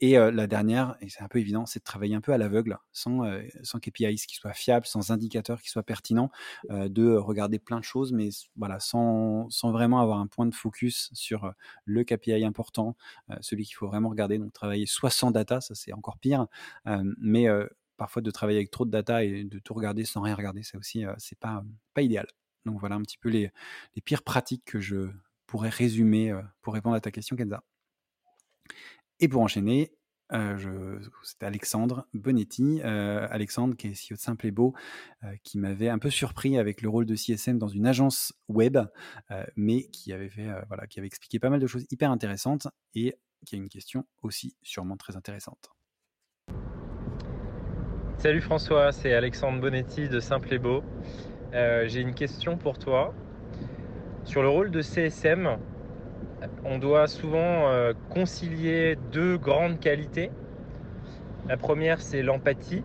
[SPEAKER 1] Et euh, la dernière, et c'est un peu évident, c'est de travailler un peu à l'aveugle, sans, sans KPIs qui soient fiables, sans indicateurs qui soient pertinents, de regarder plein de choses, mais voilà, sans, sans vraiment avoir un point de focus sur le KPI important, celui qu'il faut vraiment regarder. Donc, travailler soit sans data, ça c'est encore pire, mais parfois de travailler avec trop de data et de tout regarder sans rien regarder, ça aussi, c'est pas, pas idéal. Donc voilà un petit peu les, pires pratiques que je pourrais résumer pour répondre à ta question, Kenza. Et pour enchaîner, euh, c'était Alexandre Bonetti, Alexandre qui est CEO de Simple et Beau, qui m'avait un peu surpris avec le rôle de CSM dans une agence web, mais qui avait expliqué pas mal de choses hyper intéressantes et qui a une question aussi sûrement très intéressante.
[SPEAKER 8] Salut François, c'est Alexandre Bonetti de Simple et Beau. Euh, j'ai une question pour toi. Sur le rôle de CSM, on doit souvent euh, concilier deux grandes qualités. La première, c'est l'empathie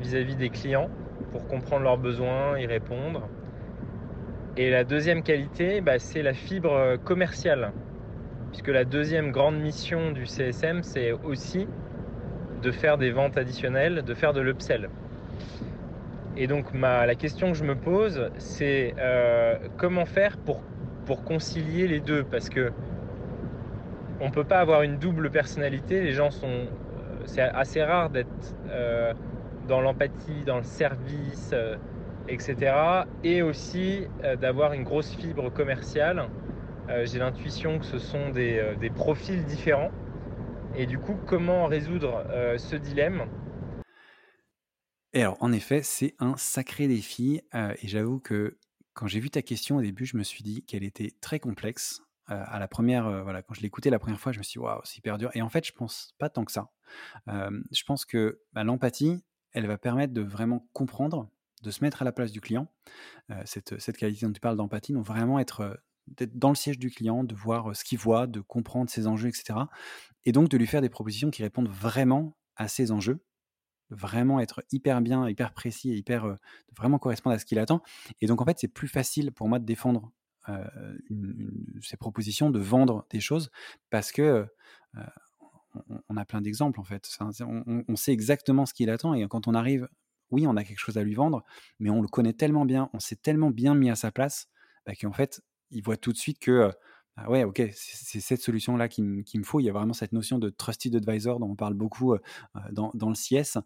[SPEAKER 8] vis-à-vis des clients pour comprendre leurs besoins, y répondre. Et la deuxième qualité, bah, c'est la fibre commerciale. Puisque la deuxième grande mission du CSM, c'est aussi de faire des ventes additionnelles, de faire de l'upsell. Et donc la question que je me pose, c'est euh, comment faire pour, concilier les deux? Parce que on ne peut pas avoir une double personnalité. Les gens sont. Euh, c'est assez rare d'être euh, dans l'empathie, dans le service, etc. Et aussi d'avoir une grosse fibre commerciale. J'ai l'intuition que ce sont des, profils différents. Et du coup, comment résoudre ce dilemme?
[SPEAKER 1] Et alors, en effet, c'est un sacré défi. et j'avoue que quand j'ai vu ta question au début, je me suis dit qu'elle était très complexe. à la première, voilà, quand je l'écoutais la première fois, je me suis dit, waouh, c'est hyper dur. Et en fait, je pense pas tant que ça. je pense que bah, l'empathie, elle va permettre de vraiment comprendre, de se mettre à la place du client. cette, cette qualité dont tu parles d'empathie, donc vraiment être d'être dans le siège du client, de voir ce qu'il voit, de comprendre ses enjeux, etc. Et donc de lui faire des propositions qui répondent vraiment à ses enjeux vraiment être hyper bien, hyper précis hyper vraiment correspondre à ce qu'il attend. Et donc en fait, c'est plus facile pour moi de défendre ces propositions, de vendre des choses parce que on, a plein d'exemples en fait. On, sait exactement ce qu'il attend et quand on arrive, oui, on a quelque chose à lui vendre, mais on le connaît tellement bien, on s'est tellement bien mis à sa place bah, qu'en fait, il voit tout de suite que ah ouais, ok, c'est cette solution-là qu'il me faut. Il y a vraiment cette notion de trusted advisor dont on parle beaucoup dans, le CS.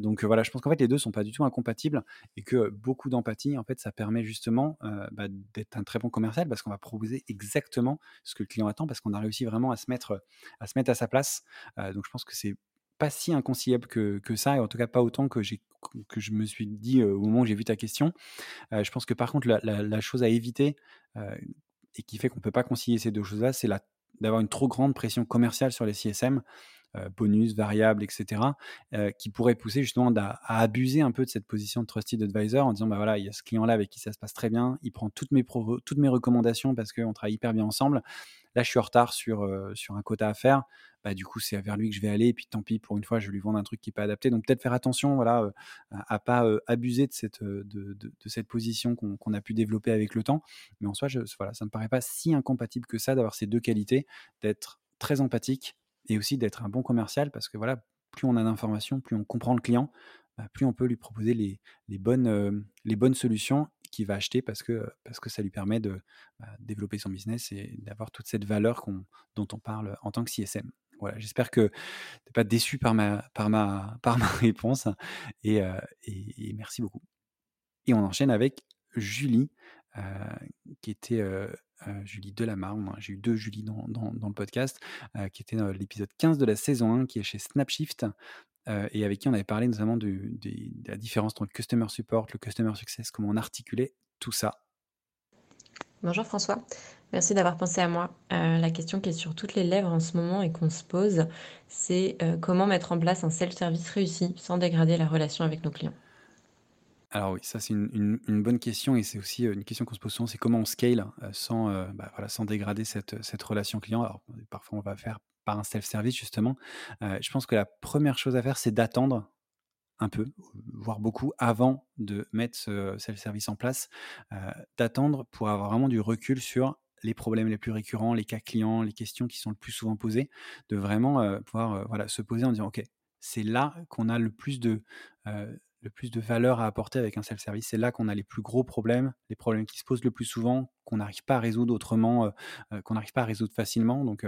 [SPEAKER 1] donc voilà, je pense qu'en fait les deux sont pas du tout incompatibles et que beaucoup d'empathie, en fait, ça permet justement bah, d'être un très bon commercial parce qu'on va proposer exactement ce que le client attend parce qu'on a réussi vraiment à se mettre à se mettre à sa place. donc je pense que c'est pas si inconciliable que, que, ça, et en tout cas pas autant que, que je me suis dit au moment où j'ai vu ta question. je pense que par contre, la, chose à éviter, et qui fait qu'on ne peut pas concilier ces deux choses-là, c'est d'avoir une trop grande pression commerciale sur les CSM, euh, bonus, variables, etc., euh, qui pourrait pousser justement à, abuser un peu de cette position de trusted advisor en disant bah voilà, il y a ce client-là avec qui ça se passe très bien, il prend toutes mes, toutes mes recommandations parce qu'on travaille hyper bien ensemble. Là, je suis en retard sur, euh, sur un quota à faire. Bah, du coup, c'est vers lui que je vais aller. Et puis, tant pis, pour une fois, je vais lui vendre un truc qui n'est pas adapté. Donc, peut-être faire attention euh, à ne pas euh, abuser de cette, position qu'on a pu développer avec le temps. Mais en soi, ça ne me paraît pas si incompatible que ça d'avoir ces deux qualités, d'être très empathique et aussi d'être un bon commercial parce que voilà, plus on a d'informations, plus on comprend le client, bah, plus on peut lui proposer les bonnes solutions qu'il va acheter parce que, parce que ça lui permet de bah, développer son business et d'avoir toute cette valeur dont on parle en tant que CSM. Voilà, j'espère que tu n'es pas déçu par ma, par ma, par ma réponse et, et, merci beaucoup. Et on enchaîne avec Julie, qui était Julie Delamarne. Hein. J'ai eu deux Julie dans, dans, dans le podcast, qui était dans l'épisode 15 de la saison 1, qui est chez Snapshift, et avec qui on avait parlé notamment de, de, la différence entre le customer support, le customer success, comment on articulait tout ça.
[SPEAKER 9] Bonjour François, merci d'avoir pensé à moi. Euh, la question qui est sur toutes les lèvres en ce moment et qu'on se pose, c'est euh, comment mettre en place un self-service réussi sans dégrader la relation avec nos clients?
[SPEAKER 1] Alors oui, ça c'est une, une, bonne question et c'est aussi une question qu'on se pose souvent, c'est comment on scale sans, bah, voilà, sans dégrader cette, cette relation client. Alors parfois on va faire par un self-service justement. je pense que la première chose à faire, c'est d'attendre un peu, voire beaucoup, avant de mettre ce self-service en place, d'attendre pour avoir vraiment du recul sur les problèmes les plus récurrents, les cas clients, les questions qui sont le plus souvent posées, de vraiment pouvoir voilà, se poser en disant, OK, c'est là qu'on a le plus de... le plus de valeur à apporter avec un self-service. C'est là qu'on a les plus gros problèmes, les problèmes qui se posent le plus souvent, qu'on n'arrive pas à résoudre autrement, qu'on n'arrive pas à résoudre facilement. Donc,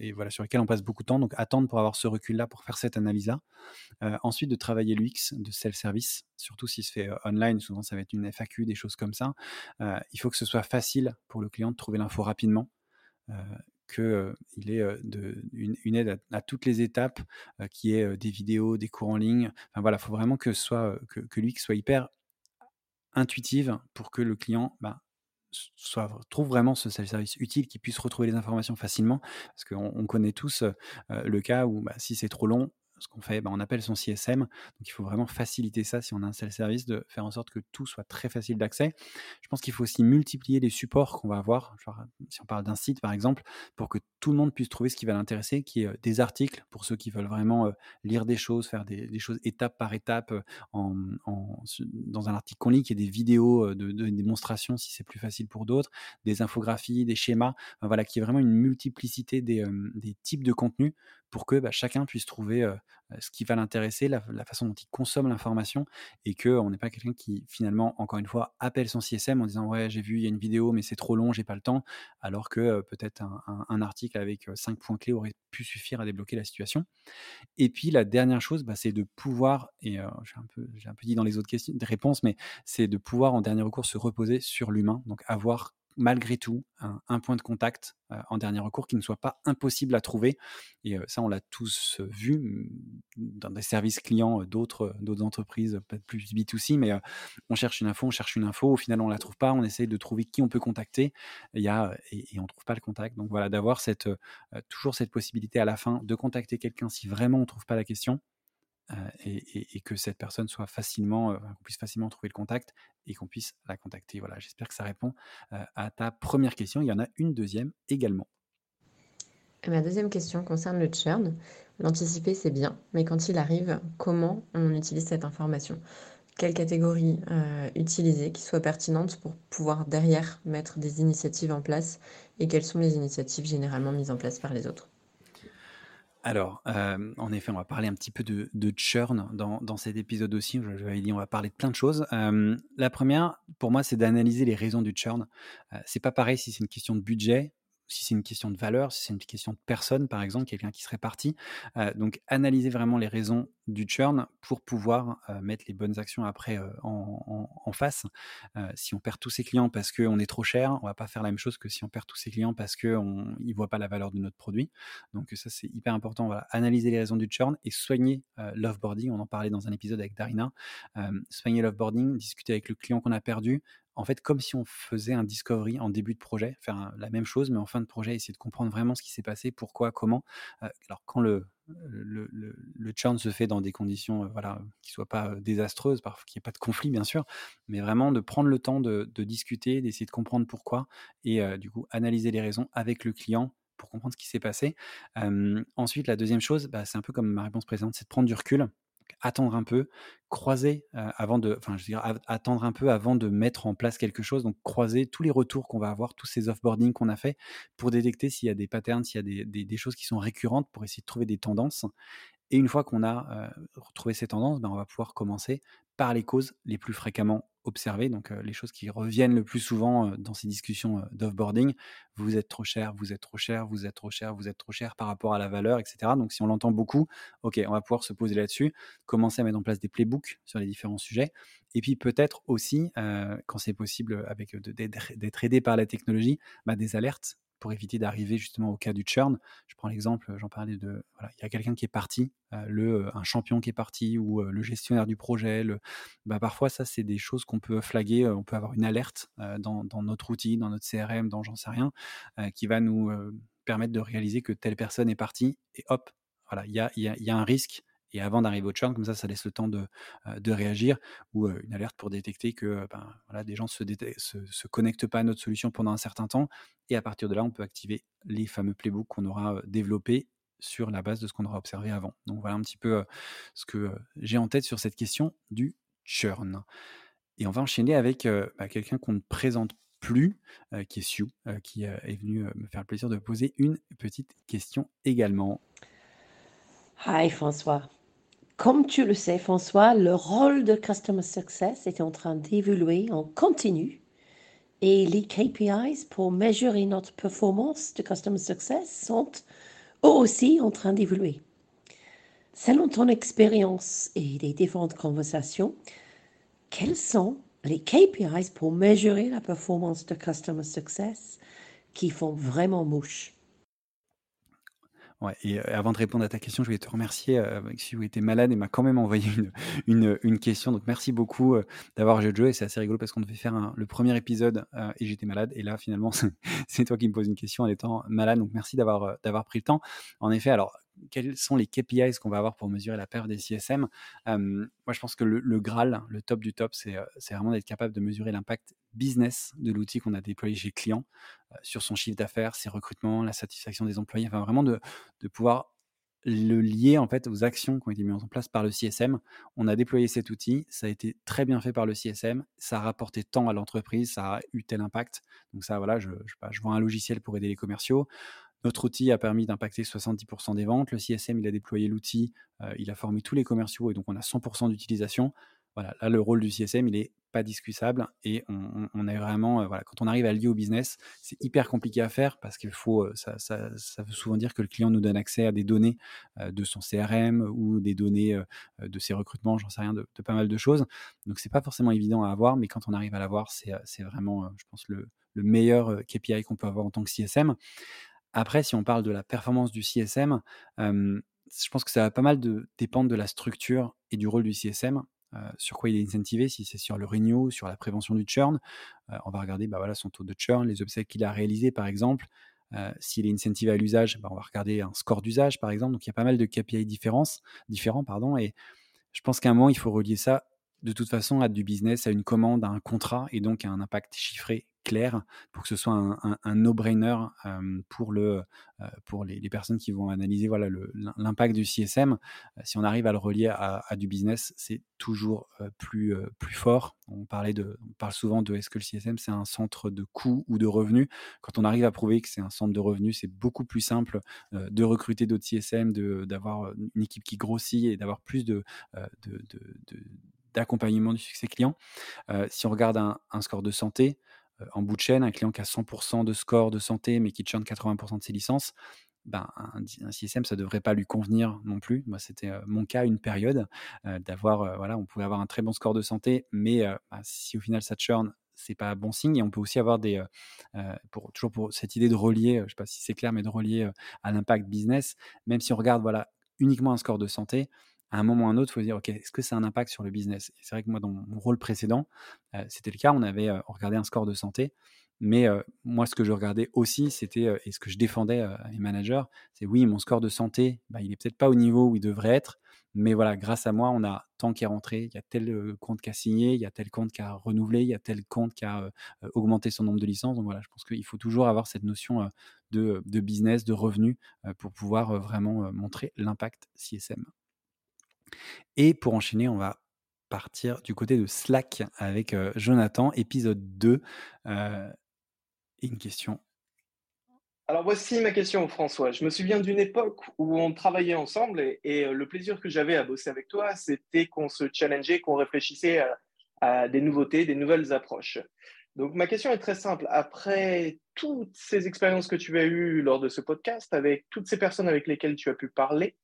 [SPEAKER 1] et voilà, sur lesquels on passe beaucoup de temps. Donc, attendre pour avoir ce recul-là, pour faire cette analyse-là. Euh, ensuite, de travailler l'UX de self-service, surtout si se fait euh, online. Souvent, ça va être une FAQ, des choses comme ça. il faut que ce soit facile pour le client de trouver l'info rapidement. qu'il ait de, une, aide à, toutes les étapes, qui est des vidéos, des cours en ligne. Enfin il faut vraiment que, soit, que, que l'UX soit hyper intuitive pour que le client bah, soit, trouve vraiment ce service utile, qui puisse retrouver les informations facilement, parce qu'on connaît tous le cas où bah, si c'est trop long, ce qu'on fait, bah, on appelle son CSM. Donc, il faut vraiment faciliter ça si on a un self-service, de faire en sorte que tout soit très facile d'accès. Je pense qu'il faut aussi multiplier les supports qu'on va avoir. si on parle d'un site, par exemple, pour que tout le monde puisse trouver ce qui va l'intéresser, qui est des articles pour ceux qui veulent vraiment lire des choses, faire des, choses étape par étape en, dans un article qu'on lit, qui est des vidéos de, démonstration si c'est plus facile pour d'autres, des infographies, des schémas, voilà, qui est vraiment une multiplicité des, des types de contenus pour que bah, chacun puisse trouver ce qui va l'intéresser, la, façon dont il consomme l'information, et qu'on n'est pas quelqu'un qui finalement, encore une fois, appelle son CSM en disant ouais j'ai vu il y a une vidéo mais c'est trop long, j'ai pas le temps, alors que peut-être un, article avec cinq points clés aurait pu suffire à débloquer la situation. Et puis la dernière chose, bah, c'est de pouvoir, et j'ai un, peu, un peu dit dans les autres questions, des réponses, mais c'est de pouvoir en dernier recours se reposer sur l'humain, donc avoir malgré tout un, point de contact en dernier recours qui ne soit pas impossible à trouver. Et ça, on l'a tous vu mmh, dans des services clients d'autres entreprises, peut-être plus B2C, mais on cherche une info, on cherche une info, au final on la trouve pas, on essaye de trouver qui on peut contacter, y a, et, on trouve pas le contact. Donc voilà, d'avoir toujours cette possibilité à la fin de contacter quelqu'un si vraiment on trouve pas la question. Et, que cette personne soit facilement, qu'on puisse facilement trouver le contact et qu'on puisse la contacter. Voilà, j'espère que ça répond à ta première question. Il y en a une deuxième également.
[SPEAKER 9] Ma deuxième question concerne le churn. L'anticiper, c'est bien, mais quand il arrive, comment on utilise cette information? Quelle catégorie utiliser qui soit pertinente pour pouvoir derrière mettre des initiatives en place Et quelles sont les initiatives généralement mises en place par les autres?
[SPEAKER 1] Alors, euh, en effet, on va parler un petit peu de, churn dans, cet épisode aussi. Je, dit, on va parler de plein de choses. Euh, la première, pour moi, c'est d'analyser les raisons du churn. Euh, c'est pas pareil si c'est une question de budget, si c'est une question de valeur, si c'est une question de personne, par exemple, quelqu'un qui serait parti. Donc, analyser vraiment les raisons du churn pour pouvoir mettre les bonnes actions après en, face. si on perd tous ses clients parce qu'on est trop cher, on va pas faire la même chose que si on perd tous ses clients parce qu'ils ne voient pas la valeur de notre produit. Donc, ça, c'est hyper important. Voilà. Analyser les raisons du churn et soigner l'offboarding. On en parlait dans un épisode avec Darina. soigner l'offboarding, discuter avec le client qu'on a perdu, en fait, comme si on faisait un discovery en début de projet, faire la même chose, mais en fin de projet, essayer de comprendre vraiment ce qui s'est passé, pourquoi, comment. alors, quand le, le, churn se fait dans des conditions voilà, qui ne soient pas désastreuses, qu'il n'y ait pas de conflit, bien sûr, mais vraiment de prendre le temps de, discuter, d'essayer de comprendre pourquoi, et du coup, analyser les raisons avec le client pour comprendre ce qui s'est passé. ensuite, la deuxième chose, bah, c'est un peu comme ma réponse précédente, c'est de prendre du recul attendre un peu, croiser avant de, attendre un peu avant de mettre en place quelque chose. Donc, croiser tous les retours qu'on va avoir, tous ces offboarding qu'on a fait, pour détecter s'il y a des patterns, s'il y a des, choses qui sont récurrentes, pour essayer de trouver des tendances. Et une fois qu'on a retrouvé ces tendances, ben, on va pouvoir commencer par les causes les plus fréquemment observer, donc les choses qui reviennent le plus souvent dans ces discussions d'offboarding. Vous êtes trop cher, vous êtes trop cher, vous êtes trop cher, vous êtes trop cher par rapport à la valeur, etc. Donc si on l'entend beaucoup, ok, on va pouvoir se poser là-dessus, commencer à mettre en place des playbooks sur les différents sujets, et puis peut-être aussi, quand c'est possible, avec d'être aidé par la technologie, bah, des alertes pour éviter d'arriver justement au cas du churn. Je prends l'exemple, j'en parlais de, voilà, il y a quelqu'un qui est parti, euh, le, un champion qui est parti ou euh, le gestionnaire du projet. Le, bah, parfois, ça, c'est des choses qu'on peut flaguer. Euh, on peut avoir une alerte dans, dans, notre outil, dans notre CRM, dans j'en sais rien, qui va nous permettre de réaliser que telle personne est partie et hop, voilà, il y, a, y a un risque et avant d'arriver au churn, comme ça, ça laisse le temps de, de réagir ou une alerte pour détecter que ben, voilà, des gens ne se, se, connectent pas à notre solution pendant un certain temps. Et à partir de là, on peut activer les fameux playbooks qu'on aura développés sur la base de ce qu'on aura observé avant. Donc voilà un petit peu ce que j'ai en tête sur cette question du churn. Et on va enchaîner avec bah, quelqu'un qu'on ne présente plus, qui est Sue, qui est venu me faire le plaisir de poser une petite question également.
[SPEAKER 10] Hi François. Comme tu le sais, François, le rôle de Customer Success est en train d'évoluer en continu et les KPIs pour mesurer notre performance de Customer Success sont aussi en train d'évoluer. Selon ton expérience et les différentes conversations, quels sont les KPIs pour mesurer la performance de Customer Success qui font vraiment mouche?
[SPEAKER 1] Ouais, et avant de répondre à ta question, je voulais te remercier. Euh, si vous étiez malade, et m'a quand même envoyé une, une, une, question. Donc merci beaucoup d'avoir joué le jeu. Et c'est assez rigolo parce qu'on devait faire le premier épisode et j'étais malade. Et là, finalement, c'est toi qui me poses une question en étant malade. Donc merci d'avoir d'avoir pris le temps. En effet, alors quels sont les KPIs qu'on va avoir pour mesurer la perte des CSM Moi, je pense que le, Graal, le top du top, c'est vraiment d'être capable de mesurer l'impact business de l'outil qu'on a déployé chez le client sur son chiffre d'affaires, ses recrutements, la satisfaction des employés, enfin vraiment de, de pouvoir le lier en fait aux actions qui ont été mises en place par le CSM. On a déployé cet outil, ça a été très bien fait par le CSM, ça a rapporté tant à l'entreprise, ça a eu tel impact. Donc ça, voilà, je, je, vois un logiciel pour aider les commerciaux. Notre outil a permis d'impacter 70% des ventes. Le CSM, il a déployé l'outil, euh, il a formé tous les commerciaux et donc on a 100% d'utilisation. Voilà, là, le rôle du CSM, il est pas discutable et on, est vraiment, euh, voilà, quand on arrive à lier au business, c'est hyper compliqué à faire parce qu'il faut, euh, ça, ça, veut souvent dire que le client nous donne accès à des données de son CRM ou des données de ses recrutements, j'en sais rien, de, pas mal de choses. Donc c'est pas forcément évident à avoir, mais quand on arrive à l'avoir, c'est, vraiment, je pense, le meilleur KPI qu'on peut avoir en tant que CSM. Après, si on parle de la performance du CSM, je pense que ça va pas mal dépendre de la structure et du rôle du CSM. Sur quoi il est incentivé, si c'est sur le renew, sur la prévention du churn. On va regarder bah son taux de churn, les upsells qu'il a réalisés par exemple. S'il est incentivé à l'usage, bah on va regarder un score d'usage par exemple. Donc il y a pas mal de KPI différents. Pardon, et je pense qu'à un moment, il faut relier ça de toute façon à du business, à une commande, à un contrat et donc à un impact chiffré clair pour que ce soit un, no-brainer pour, le, pour les, personnes qui vont analyser voilà, l'impact du CSM. si on arrive à le relier à, du business, c'est toujours plus, plus fort. On, parlait de, on parle souvent de est-ce que le CSM c'est un centre de coûts ou de revenus. Quand on arrive à prouver que c'est un centre de revenus, c'est beaucoup plus simple de recruter d'autres CSM, d'avoir une équipe qui grossit et d'avoir plus de, d'accompagnement du succès client. si on regarde un, score de santé, en bout de chaîne, un client qui a 100% de score de santé mais qui churn 80% de ses licences, ben, un, CSM, ça ne devrait pas lui convenir non plus. Moi, c'était mon cas une période d'avoir, voilà, on pouvait avoir un très bon score de santé, mais bah, si au final ça churn, c'est pas bon signe. Et on peut aussi avoir des, pour, toujours pour cette idée de relier, je sais pas si c'est clair, mais de relier à l'impact business, même si on regarde, voilà, uniquement un score de santé, à un moment ou à un autre, il faut se dire, OK, est-ce que c'est un impact sur le business? C'est vrai que moi, dans mon rôle précédent, euh, c'était le cas. On avait regardé un score de santé. Mais moi, ce que je regardais aussi, c'était, et ce que je défendais à mes managers, c'est oui, mon score de santé, bah, il n'est peut-être pas au niveau où il devrait être. Mais voilà, grâce à moi, on a tant qui est rentré, il y a tel compte qui a signé, il y a tel compte qui a renouvelé, il y a tel compte qui a augmenté son nombre de licences. Donc voilà, je pense qu'il faut toujours avoir cette notion de, business, de revenus pour pouvoir vraiment montrer l'impact CSM. Et pour enchaîner, on va partir du côté de Slack avec Jonathan, épisode 2. et une question.
[SPEAKER 11] Alors voici ma question, François. Je me souviens d'une époque où on travaillait ensemble et, le plaisir que j'avais à bosser avec toi, c'était qu'on se challengeait, qu'on réfléchissait à, des nouveautés, des nouvelles approches. Donc ma question est très simple. Après toutes ces expériences que tu as eues lors de ce podcast, avec toutes ces personnes avec lesquelles tu as pu parler,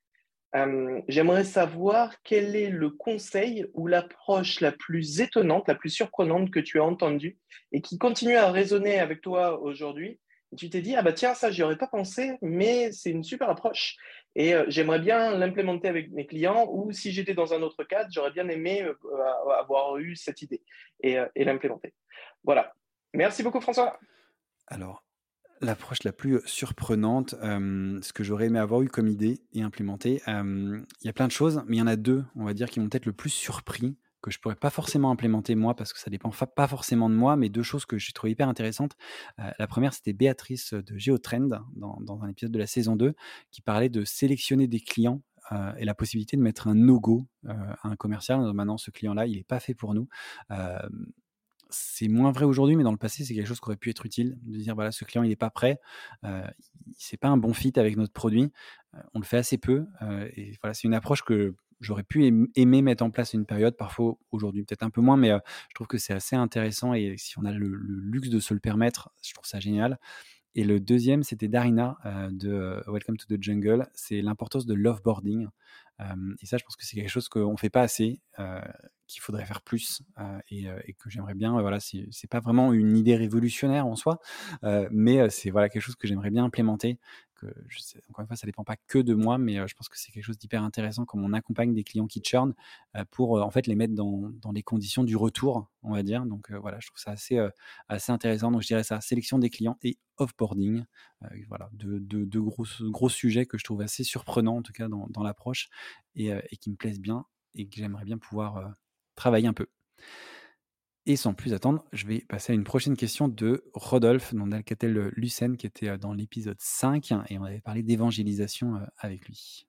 [SPEAKER 11] euh, j'aimerais savoir quel est le conseil ou l'approche la plus étonnante, la plus surprenante que tu as entendue et qui continue à résonner avec toi aujourd'hui. Tu t'es dit, ah bah tiens, ça, j'y aurais pas pensé, mais c'est une super approche et euh, j'aimerais bien l'implémenter avec mes clients ou si j'étais dans un autre cadre, j'aurais bien aimé euh, avoir eu cette idée et, et l'implémenter. Voilà. Merci beaucoup, François.
[SPEAKER 1] Alors, L'approche la plus surprenante, ce que j'aurais aimé avoir eu comme idée et implémenté, il y a plein de choses, mais il y en a deux, on va dire, qui m'ont peut-être le plus surpris, que je pourrais pas forcément implémenter moi, parce que ça dépend pas forcément de moi, mais deux choses que j'ai trouvé hyper intéressantes. la première, c'était Béatrice de Geotrend, dans, dans un épisode de la saison 2, qui parlait de sélectionner des clients et la possibilité de mettre un no-go à un commercial. Maintenant, ce client-là, il n'est pas fait pour nous c'est moins vrai aujourd'hui, mais dans le passé, c'est quelque chose qui aurait pu être utile de dire voilà, ce client, il n'est pas prêt, euh, c'est pas un bon fit avec notre produit, euh, on le fait assez peu. Euh, et voilà, c'est une approche que j'aurais pu aimer mettre en place une période, parfois aujourd'hui peut-être un peu moins, mais je trouve que c'est assez intéressant et si on a le, luxe de se le permettre, je trouve ça génial. Et le deuxième, c'était Darina de Welcome to the Jungle. C'est l'importance de l'offboarding. et ça, je pense que c'est quelque chose qu'on ne fait pas assez, qu'il faudrait faire plus et, et, que j'aimerais bien. voilà, c'est pas vraiment une idée révolutionnaire en soi, mais c'est voilà quelque chose que j'aimerais bien implémenter je sais, encore une fois, ça dépend pas que de moi, mais je pense que c'est quelque chose d'hyper intéressant comme on accompagne des clients qui churn pour en fait les mettre dans, dans, les conditions du retour, on va dire. Donc voilà, je trouve ça assez, assez intéressant. Donc je dirais ça, sélection des clients et offboarding. voilà, deux de, de gros, gros sujets que je trouve assez surprenants en tout cas dans, l'approche et, qui me plaisent bien et que j'aimerais bien pouvoir travailler un peu. Et sans plus attendre, je vais passer à une prochaine question de Rodolphe, non d'Alcatel Lucen, qui était dans l'épisode 5, et on avait parlé d'évangélisation avec lui.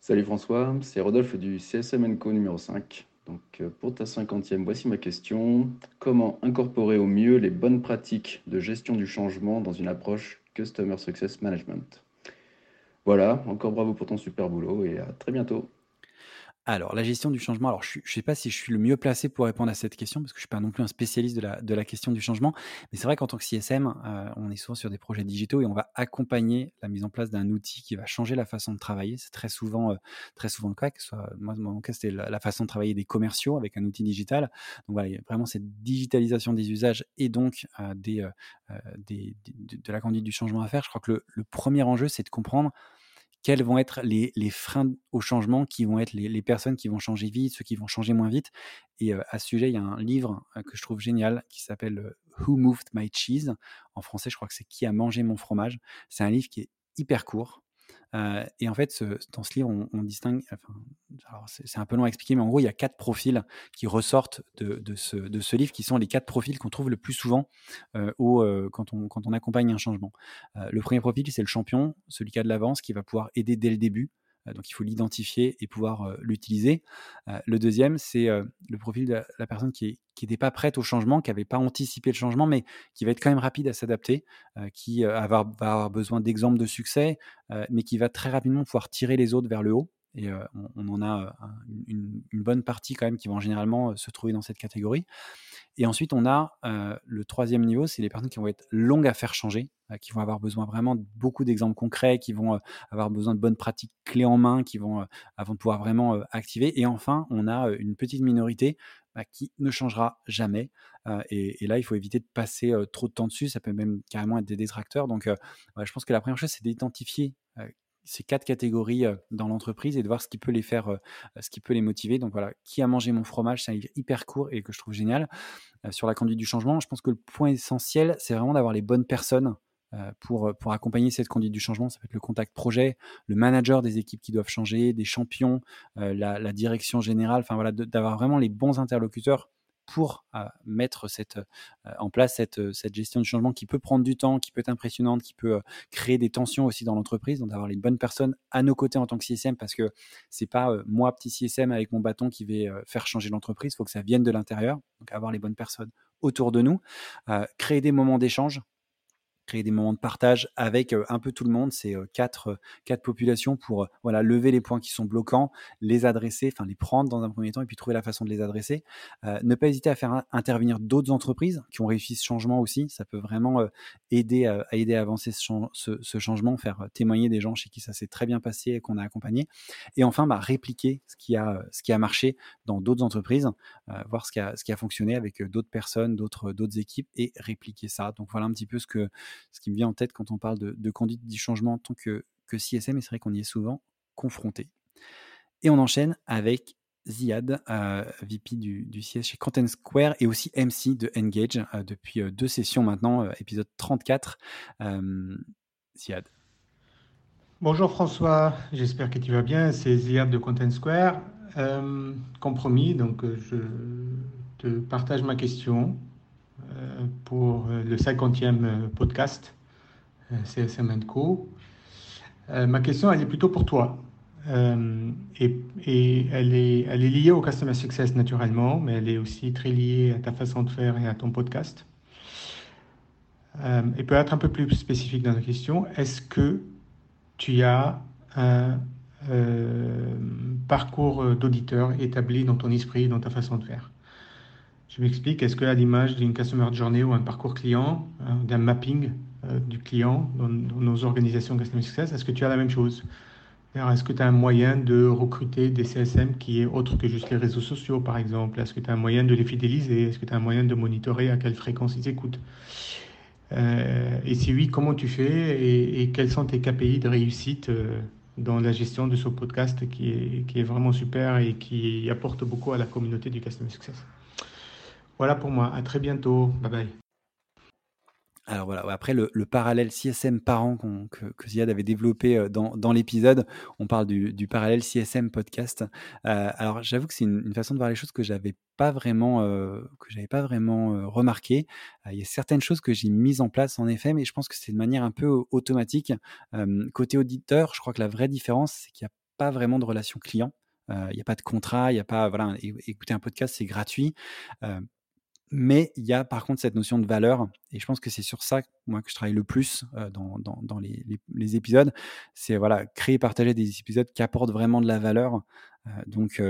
[SPEAKER 12] Salut François, c'est Rodolphe du CSM Co numéro 5. Donc pour ta cinquantième, voici ma question. Comment incorporer au mieux les bonnes pratiques de gestion du changement dans une approche Customer Success Management? Voilà, encore bravo pour ton super boulot et à très bientôt.
[SPEAKER 1] Alors, la gestion du changement, alors je ne sais pas si je suis le mieux placé pour répondre à cette question, parce que je ne suis pas non plus un spécialiste de la, question du changement, mais c'est vrai qu'en tant que CSM, euh, on est souvent sur des projets digitaux et on va accompagner la mise en place d'un outil qui va changer la façon de travailler. C'est très souvent, euh, très souvent le cas, que soit, moi, mon cas, c'était la, façon de travailler des commerciaux avec un outil digital. Donc voilà, il y a vraiment cette digitalisation des usages et donc euh, de, la conduite du changement à faire. Je crois que le premier enjeu, c'est de comprendre quels vont être les, freins au changement, qui vont être les, personnes qui vont changer vite, ceux qui vont changer moins vite. Et à ce sujet, il y a un livre que je trouve génial qui s'appelle Who Moved My Cheese? En français, je crois que c'est Qui a mangé mon fromage? C'est un livre qui est hyper court, et en fait, dans ce livre, on, distingue, c'est un peu long à expliquer, mais en gros, il y a quatre profils qui ressortent de, ce, ce, livre, qui sont les quatre profils qu'on trouve le plus souvent au, quand, on, quand, on, accompagne un changement. le premier profil, c'est le champion, celui qui a de l'avance, qui va pouvoir aider dès le début. Euh, donc il faut l'identifier et pouvoir euh, l'utiliser. Euh, le deuxième, c'est le profil de la, personne qui n'était pas prête au changement, qui n'avait pas anticipé le changement, mais qui va être quand même rapide à s'adapter, qui va avoir, besoin d'exemples de succès, mais qui va très rapidement pouvoir tirer les autres vers le haut. Et on, en a une, bonne partie quand même qui vont généralement se trouver dans cette catégorie. Et ensuite, on a le troisième niveau, c'est les personnes qui vont être longues à faire changer, qui vont avoir besoin vraiment de beaucoup d'exemples concrets, qui vont avoir besoin de bonnes pratiques clés en main, qui vont, avant de pouvoir vraiment activer. Et enfin, on a une petite minorité bah, qui ne changera jamais. Et, là, il faut éviter de passer trop de temps dessus. Ça peut même carrément être des détracteurs. Donc, je pense que la première chose, c'est d'identifier ces quatre catégories dans l'entreprise et de voir ce qui peut les faire, ce qui peut les motiver. Donc voilà, qui a mangé mon fromage, c'est un livre hyper court et que je trouve génial sur la conduite du changement. Je pense que le point essentiel, c'est vraiment d'avoir les bonnes personnes pour, pour accompagner cette conduite du changement. Ça peut être le contact projet, le manager des équipes qui doivent changer, des champions, la, la, direction générale, enfin voilà, d'avoir vraiment les bons interlocuteurs pour mettre cette, en place cette, cette, gestion du changement qui peut prendre du temps, qui peut être impressionnante, qui peut créer des tensions aussi dans l'entreprise. Donc d'avoir les bonnes personnes à nos côtés en tant que CSM parce que c'est pas moi petit CSM avec mon bâton qui vais faire changer l'entreprise. Il faut que ça vienne de l'intérieur. Donc avoir les bonnes personnes autour de nous, créer des moments d'échange créer des moments de partage avec un peu tout le monde. C'est quatre, quatre populations pour voilà, lever les points qui sont bloquants, les adresser, enfin les prendre dans un premier temps et puis trouver la façon de les adresser. ne pas hésiter à faire intervenir d'autres entreprises qui ont réussi ce changement aussi. Ça peut vraiment aider à, aider à avancer ce, changement, faire témoigner des gens chez qui ça s'est très bien passé et qu'on a accompagné. Et enfin, bah, répliquer ce qui, a, ce qui a marché dans d'autres entreprises, voir ce qui, a, ce qui a fonctionné avec d'autres personnes, d'autres, d'autres équipes et répliquer ça. Donc voilà un petit peu ce que, ce qui me vient en tête quand on parle de, conduite du changement en tant que, que CSM, et c'est vrai qu'on y est souvent confronté. Et on enchaîne avec Ziad, euh, VP du, du, CS chez Content Square et aussi MC de Engage euh, depuis euh, deux sessions maintenant, épisode 34. Ziad.
[SPEAKER 13] Bonjour François, j'espère que tu vas bien. C'est Ziad de Content Square. compromis, donc je te partage ma question. Euh, pour euh, le 50e euh, podcast CSM Co. ma question, elle est plutôt pour toi. et, elle, est, liée au Customer Success naturellement, mais elle est aussi très liée à ta façon de faire et à ton podcast. et peut être un peu plus spécifique dans la question. Est-ce que tu as un parcours d'auditeur établi dans ton esprit, dans ta façon de faire? Je m'explique, est-ce qu'à l'image d'une customer journey ou un parcours client, hein, d'un mapping euh, du client dans, nos organisations Customer Success, est-ce que tu as la même chose? Est-ce que tu as un moyen de recruter des CSM qui est autre que juste les réseaux sociaux, par exemple? Est-ce que tu as un moyen de les fidéliser? Est-ce que tu as un moyen de monitorer à quelle fréquence ils écoutent? Euh, Et si oui, comment tu fais? Et, et, quels sont tes KPI de réussite euh, dans la gestion de ce podcast qui est, qui est vraiment super et qui apporte beaucoup à la communauté du Customer Success? Voilà pour moi. À très bientôt. Bye bye.
[SPEAKER 1] Alors voilà, après le, parallèle CSM parent que, que, Ziad avait développé euh, dans, l'épisode, on parle du, parallèle CSM podcast. Euh, alors j'avoue que c'est une, façon de voir les choses que j'avais pas vraiment, euh, que j'avais pas vraiment remarqué. il y a certaines choses que j'ai mises en place en effet, mais je pense que c'est de manière un peu automatique. côté auditeur, je crois que la vraie différence, c'est qu'il n'y a pas vraiment de relation client. Il n'y a pas de contrat, il n'y a pas voilà, écouter un podcast, c'est gratuit. Mais il y a par contre cette notion de valeur, et je pense que c'est sur ça moi que je travaille le plus dans, dans, les, les, épisodes. C'est voilà créer, partager des épisodes qui apportent vraiment de la valeur. donc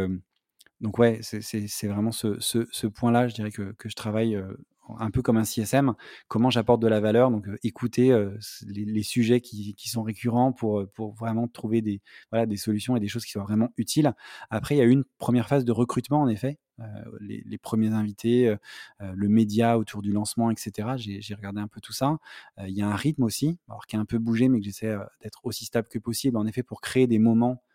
[SPEAKER 1] donc ouais, c'est vraiment ce, ce, ce point-là, je dirais que, que je travaille un peu comme un CSM, comment j'apporte de la valeur, donc écouter les, sujets qui, sont récurrents pour, pour vraiment trouver des, voilà, des solutions et des choses qui soient vraiment utiles. Après, il y a eu une première phase de recrutement, en effet, les, premiers invités, le média autour du lancement, etc. J'ai regardé un peu tout ça. il y a un rythme aussi, alors qui a un peu bougé, mais que j'essaie d'être aussi stable que possible, en effet, pour créer des moments euh,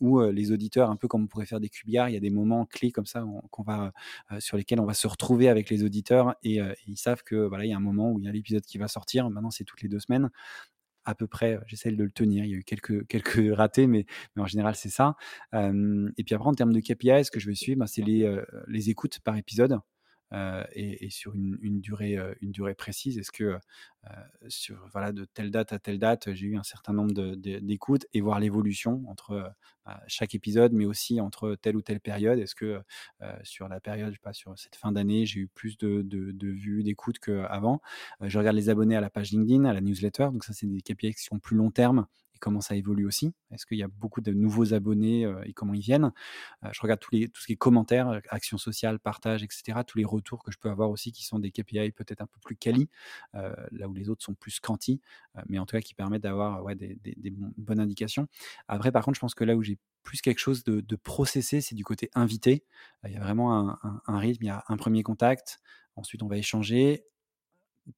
[SPEAKER 1] où euh, les auditeurs, un peu comme on pourrait faire des QBR, il y a des moments clés comme ça qu'on va, euh, sur lesquels on va se retrouver avec les auditeurs et, ils savent que voilà, il y a un moment où il y a l'épisode qui va sortir. Maintenant, c'est toutes les deux semaines à peu près, j'essaie de le tenir. Il y a eu quelques, quelques ratés, mais, en général, c'est ça. et puis après, en termes de KPI, ce que je vais suivre, bah, c'est les, les écoutes par épisode. Euh, et, sur une, durée, euh, une durée précise. Est-ce que euh, sur, voilà, de telle date à telle date, j'ai eu un certain nombre d'écoutes et voir l'évolution entre bah, chaque épisode, mais aussi entre telle ou telle période? Est-ce que sur la période, je sais pas, sur cette fin d'année, j'ai eu plus de, de, vues, d'écoutes qu'avant? Je regarde les abonnés à la page LinkedIn, à la newsletter, donc ça, c'est des KPI qui sont plus long terme comment ça évolue aussi. Est-ce qu'il y a beaucoup de nouveaux abonnés euh, et comment ils viennent? Euh, Je regarde tout ce qui est commentaires, euh, actions sociales, partage, etc. Tous les retours que je peux avoir aussi qui sont des KPI peut-être un peu plus quali, là où les autres sont plus quanti, mais en tout cas qui permettent d'avoir des, bonnes indications. Après, par contre, je pense que là où j'ai plus quelque chose de, processé, c'est du côté invité. Il y a vraiment un rythme, il y a un premier contact, ensuite on va échanger,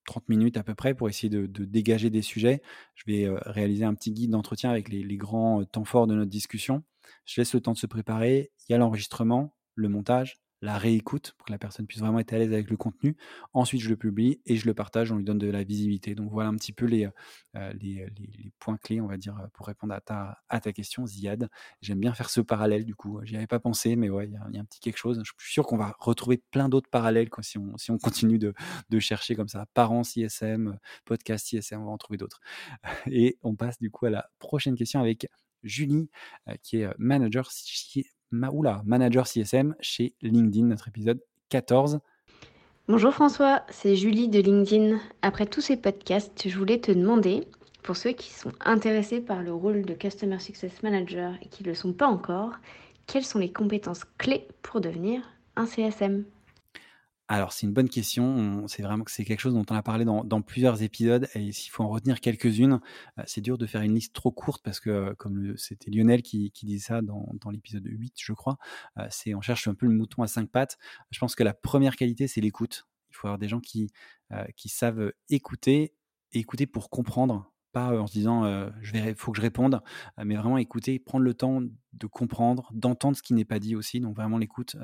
[SPEAKER 1] 30 minutes à peu près pour essayer de, dégager des sujets. Je vais euh, réaliser un petit guide d'entretien avec les, grands euh, temps forts de notre discussion. Je laisse le temps de se préparer. Il y a l'enregistrement, le montage, la réécoute pour que la personne puisse vraiment être à l'aise avec le contenu. Ensuite, je le publie et je le partage, on lui donne de la visibilité. Donc voilà un petit peu les, euh, les, les, points clés, on va dire, pour répondre à ta, à ta question, Ziad. J'aime bien faire ce parallèle du coup. J'y avais pas pensé, mais ouais, il y, a un petit quelque chose. Je suis sûr qu'on va retrouver plein d'autres parallèles quoi, si, on, si on continue de, de chercher comme ça. Parents ISM, podcast ISM, on va en trouver d'autres. Et on passe du coup à la prochaine question avec Julie, euh, qui est manager Maoula, manager CSM chez LinkedIn, notre épisode 14.
[SPEAKER 14] Bonjour François, c'est Julie de LinkedIn. Après tous ces podcasts, je voulais te demander, pour ceux qui sont intéressés par le rôle de Customer Success Manager et qui ne le sont pas encore, quelles sont les compétences clés pour devenir un CSM
[SPEAKER 1] alors, c'est une bonne question. C'est vraiment que c'est quelque chose dont on a parlé dans, plusieurs épisodes. Et s'il faut en retenir quelques-unes, euh, c'est dur de faire une liste trop courte parce que, euh, comme c'était Lionel qui, qui disait ça dans, l'épisode 8, je crois, euh, c'est on cherche un peu le mouton à cinq pattes. Je pense que la première qualité, c'est l'écoute. Il faut avoir des gens qui, qui savent écouter, écouter pour comprendre, pas en se disant il faut que je réponde, mais vraiment écouter, prendre le temps de comprendre, d'entendre ce qui n'est pas dit aussi. Donc vraiment l'écoute,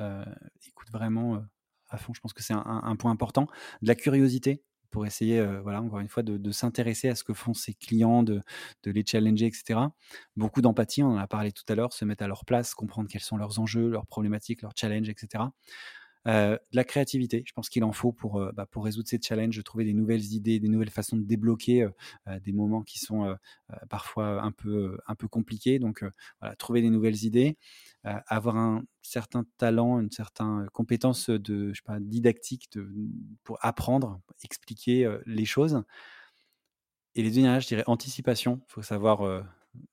[SPEAKER 1] écoute vraiment à fond. Je pense que c'est un, point important. De la curiosité pour essayer, euh, voilà, encore une fois, de, s'intéresser à ce que font ses clients, de, les challenger, etc. Beaucoup d'empathie, on en a parlé tout à l'heure, se mettre à leur place, comprendre quels sont leurs enjeux, leurs problématiques, leurs challenges, etc. Euh, de la créativité, je pense qu'il en faut pour, euh, bah, pour résoudre ces challenges, trouver des nouvelles idées, des nouvelles façons de débloquer des moments qui sont parfois un peu, un peu compliqués. Donc, trouver des nouvelles idées. Euh, avoir un certain talent, une certaine compétence de, je didactique de, pour apprendre, expliquer euh, les choses. Et les deux dernières, je dirais anticipation. Il faut savoir euh,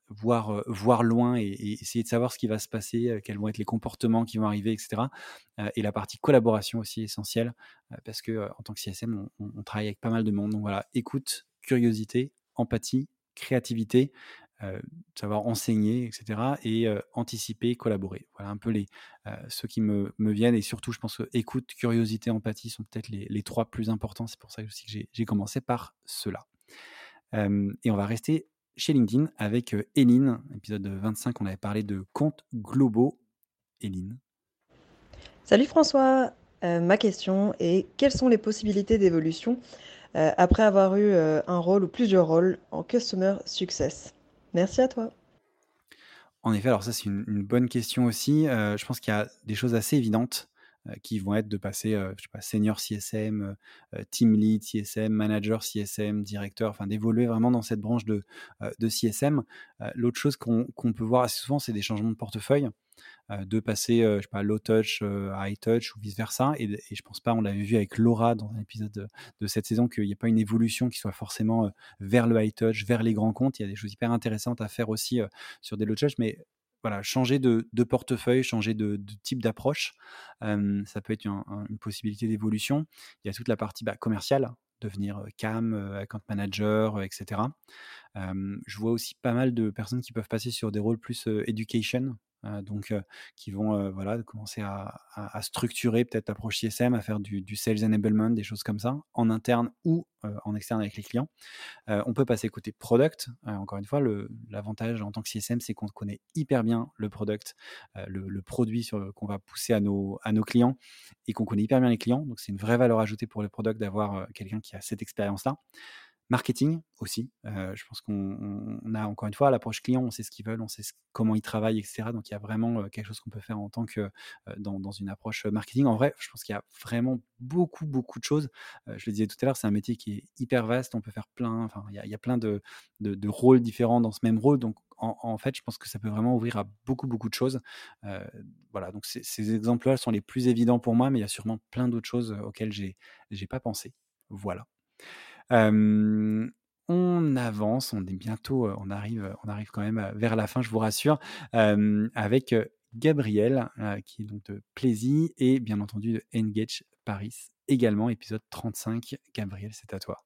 [SPEAKER 1] voir, loin et, essayer de savoir ce qui va se passer, quels vont être les comportements qui vont arriver, etc. et la partie collaboration aussi essentielle, parce que en tant que CSM, on, travaille avec pas mal de monde. Donc voilà, écoute, curiosité, empathie, créativité. savoir enseigner, etc. et anticiper, collaborer. Voilà un peu les, ceux qui me, me, viennent. Et surtout, je pense que écoute, curiosité, empathie sont peut-être les, trois plus importants. C'est pour ça que j'ai commencé par cela. et on va rester chez LinkedIn avec Eline, épisode 25, on avait parlé de comptes globaux. Eline.
[SPEAKER 15] Salut François, ma question est quelles sont les possibilités d'évolution après avoir eu un rôle ou plusieurs rôles en Customer Success? Merci à toi.
[SPEAKER 1] En effet, alors ça c'est une, bonne question aussi. je pense qu'il y a des choses assez évidentes qui vont être de passer, je sais pas, senior CSM, team lead CSM, manager CSM, directeur, enfin d'évoluer vraiment dans cette branche de, de CSM. L'autre chose qu'on peut voir assez souvent, c'est des changements de portefeuille. de passer, je sais pas, low touch high touch ou vice versa. Et, et je pense pas, on l'avait vu avec Laura dans un épisode de, de cette saison, qu'il n'y a pas une évolution qui soit forcément vers le high touch, vers les grands comptes. Il y a des choses hyper intéressantes à faire aussi sur des low touch, mais voilà, changer de, portefeuille, changer de, type d'approche, ça peut être une possibilité d'évolution. Il y a toute la partie bah, commerciale, devenir CAM, account manager, etc. je vois aussi pas mal de personnes qui peuvent passer sur des rôles plus education, euh, donc qui vont voilà, commencer à, structurer peut-être l'approche CSM, à faire du, sales enablement, des choses comme ça, en interne ou en externe avec les clients. on peut passer côté product. encore une fois, l'avantage en tant que CSM, c'est qu'on connaît hyper bien le product, le, produit qu'on va pousser à nos, à nos clients et qu'on connaît hyper bien les clients. Donc c'est une vraie valeur ajoutée pour le product d'avoir quelqu'un qui a cette expérience-là. Marketing aussi. je pense qu'on a encore une fois l'approche client, on sait ce qu'ils veulent, on sait comment ils travaillent, etc. Donc il y a vraiment quelque chose qu'on peut faire en tant que dans, une approche marketing. En vrai, je pense qu'il y a vraiment beaucoup, beaucoup de choses. je le disais tout à l'heure, c'est un métier qui est hyper vaste. On peut faire plein, enfin, il y a, plein de, de, rôles différents dans ce même rôle. Donc en, fait, je pense que ça peut vraiment ouvrir à beaucoup, beaucoup de choses. voilà, donc ces exemples-là sont les plus évidents pour moi, mais il y a sûrement plein d'autres choses auxquelles j'ai pas pensé. Voilà on avance, on est bientôt, on arrive, on arrive quand même vers la fin, je vous rassure, avec Gabriel, qui est donc de Plaisy et bien entendu de Engage Paris également, épisode 35. Gabriel, c'est à toi.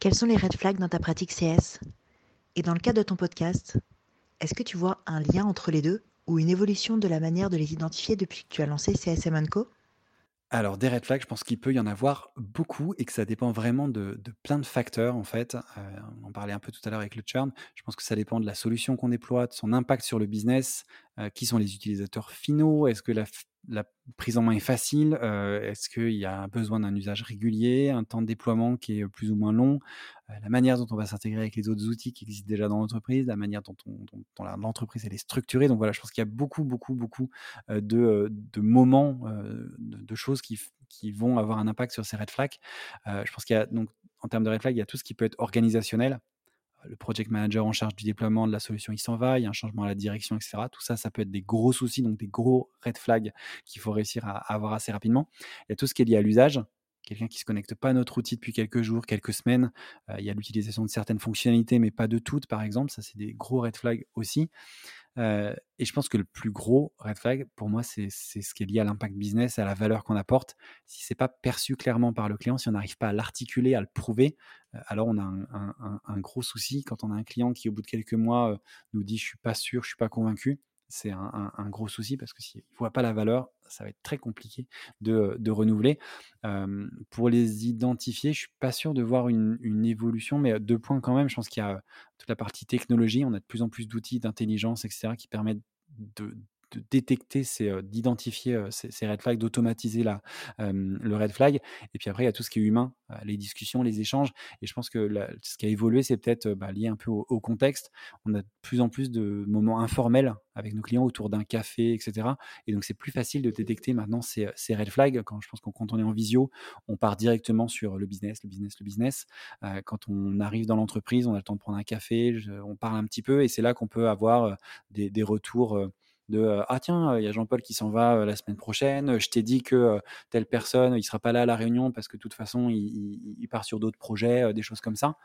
[SPEAKER 16] Quels sont les red flags dans ta pratique CS Et dans le cadre de ton podcast, est-ce que tu vois un lien entre les deux ou une évolution de la manière de les identifier depuis que tu as lancé CSM Co
[SPEAKER 1] alors, des red flags, je pense qu'il peut y en avoir beaucoup et que ça dépend vraiment de, plein de facteurs, en fait. Euh, on en parlait un peu tout à l'heure avec le churn. Je pense que ça dépend de la solution qu'on déploie, de son impact sur le business, euh, qui sont les utilisateurs finaux, est-ce que la, la prise en main est facile Est-ce qu'il y a besoin d'un usage régulier, un temps de déploiement qui est plus ou moins long La manière dont on va s'intégrer avec les autres outils qui existent déjà dans l'entreprise, la manière dont, l'entreprise est structurée. Donc voilà, je pense qu'il y a beaucoup, beaucoup, beaucoup de, moments, de, choses qui, qui, vont avoir un impact sur ces red flags. je pense qu'il y a donc en termes de red flags, il y a tout ce qui peut être organisationnel le project manager en charge du déploiement de la solution, il s'en va, il y a un changement à la direction, etc. Tout ça, ça peut être des gros soucis, donc des gros red flags qu'il faut réussir à avoir assez rapidement. Il y a tout ce qui est lié à l'usage. Quelqu'un qui ne se connecte pas à notre outil depuis quelques jours, quelques semaines. Euh, il y a l'utilisation de certaines fonctionnalités, mais pas de toutes, par exemple. Ça, c'est des gros red flags aussi et je pense que le plus gros red flag, pour moi, c'est ce qui est lié à l'impact business, à la valeur qu'on apporte. Si c'est pas perçu clairement par le client, si on n'arrive pas à l'articuler, à le prouver, alors on a un, gros souci. Quand on a un client qui, au bout de quelques mois, nous dit je suis pas sûr, je suis pas convaincu, c'est un, gros souci parce que s'il ne voit pas la valeur, ça va être très compliqué de, renouveler. pour les identifier, je suis pas sûr de voir une, évolution, mais deux points quand même. Je pense qu'il y a toute la partie technologie. On a de plus en plus d'outils d'intelligence, etc., qui permettent de, de détecter, d'identifier ces, red flags, d'automatiser le red flag. Et puis après, il y a tout ce qui est humain, les discussions, les échanges. Et je pense que ce qui a évolué, c'est peut-être bah, lié un peu au, contexte. On a de plus en plus de moments informels avec nos clients autour d'un café, etc. Et donc, c'est plus facile de détecter maintenant ces, red flags. Quand je pense que quand on est en visio, on part directement sur le business, le business, le business. quand on arrive dans l'entreprise, on a le temps de prendre un café, on parle un petit peu, et c'est là qu'on peut avoir des retours de ah tiens il y a Jean-Paul qui s'en va la semaine prochaine. Je t'ai dit que telle personne il sera pas là à la réunion parce que de toute façon il, part sur d'autres projets des choses comme ça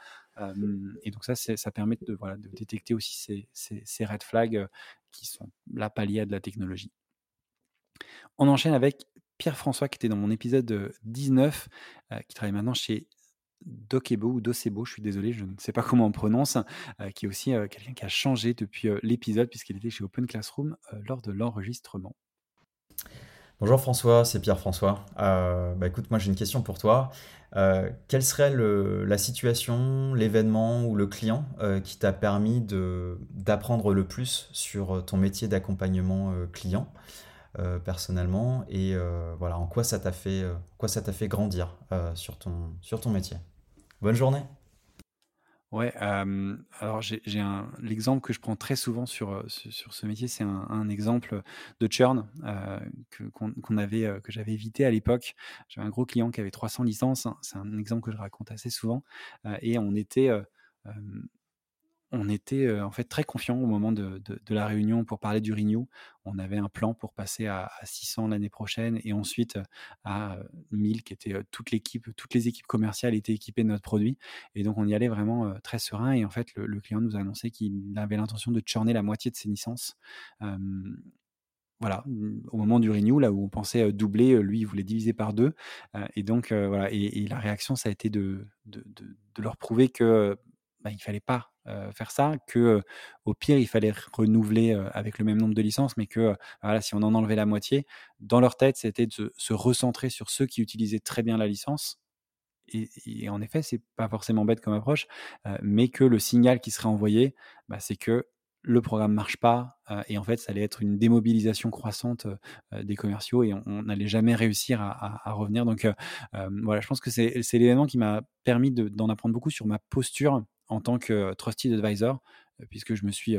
[SPEAKER 1] et donc ça ça permet de de détecter aussi ces, red flags qui sont là pas à de la technologie. On enchaîne avec Pierre-François qui était dans mon épisode 19 qui travaille maintenant chez Dokebo ou Docebo, je suis désolé, je ne sais pas comment on prononce, qui est aussi quelqu'un qui a changé depuis l'épisode puisqu'il était chez Open Classroom lors de l'enregistrement.
[SPEAKER 17] Bonjour François, c'est Pierre-François. Euh, bah écoute, moi j'ai une question pour toi. Euh, quelle serait la situation, l'événement ou le client euh, qui t'a permis d'apprendre le plus sur ton métier d'accompagnement client personnellement? Et voilà en quoi ça t'a fait, grandir sur ton métier? Bonne journée.
[SPEAKER 1] Ouais, alors j'ai l'exemple que je prends très souvent sur, sur ce métier, c'est un exemple de churn, avait, que j'avais évité à l'époque. J'avais un gros client qui avait 300 licences, hein, c'est un exemple que je raconte assez souvent, et on était, on était en fait très confiant au moment de, la réunion pour parler du renew. On avait un plan pour passer à, 600 l'année prochaine et ensuite à 1000 qui était toute l'équipe, toutes les équipes commerciales étaient équipées de notre produit. Et donc on y allait vraiment très serein. Et en fait, le, client nous a annoncé qu'il avait l'intention de churner la moitié de ses licences. voilà, au moment du renew, là où on pensait doubler, lui, il voulait diviser par deux. et donc, voilà, et, la réaction, ça a été de, de, leur prouver que bah, il fallait pas faire ça, que au pire il fallait renouveler avec le même nombre de licences, mais que voilà, si on en enlevait la moitié, dans leur tête c'était de se recentrer sur ceux qui utilisaient très bien la licence. Et, en effet, c'est pas forcément bête comme approche, mais que le signal qui serait envoyé, bah, c'est que le programme marche pas et en fait ça allait être une démobilisation croissante des commerciaux et on n'allait jamais réussir à, revenir donc voilà je pense que c'est l'élément qui m'a permis d'en apprendre beaucoup sur ma posture en tant que trusted advisor, puisque je me suis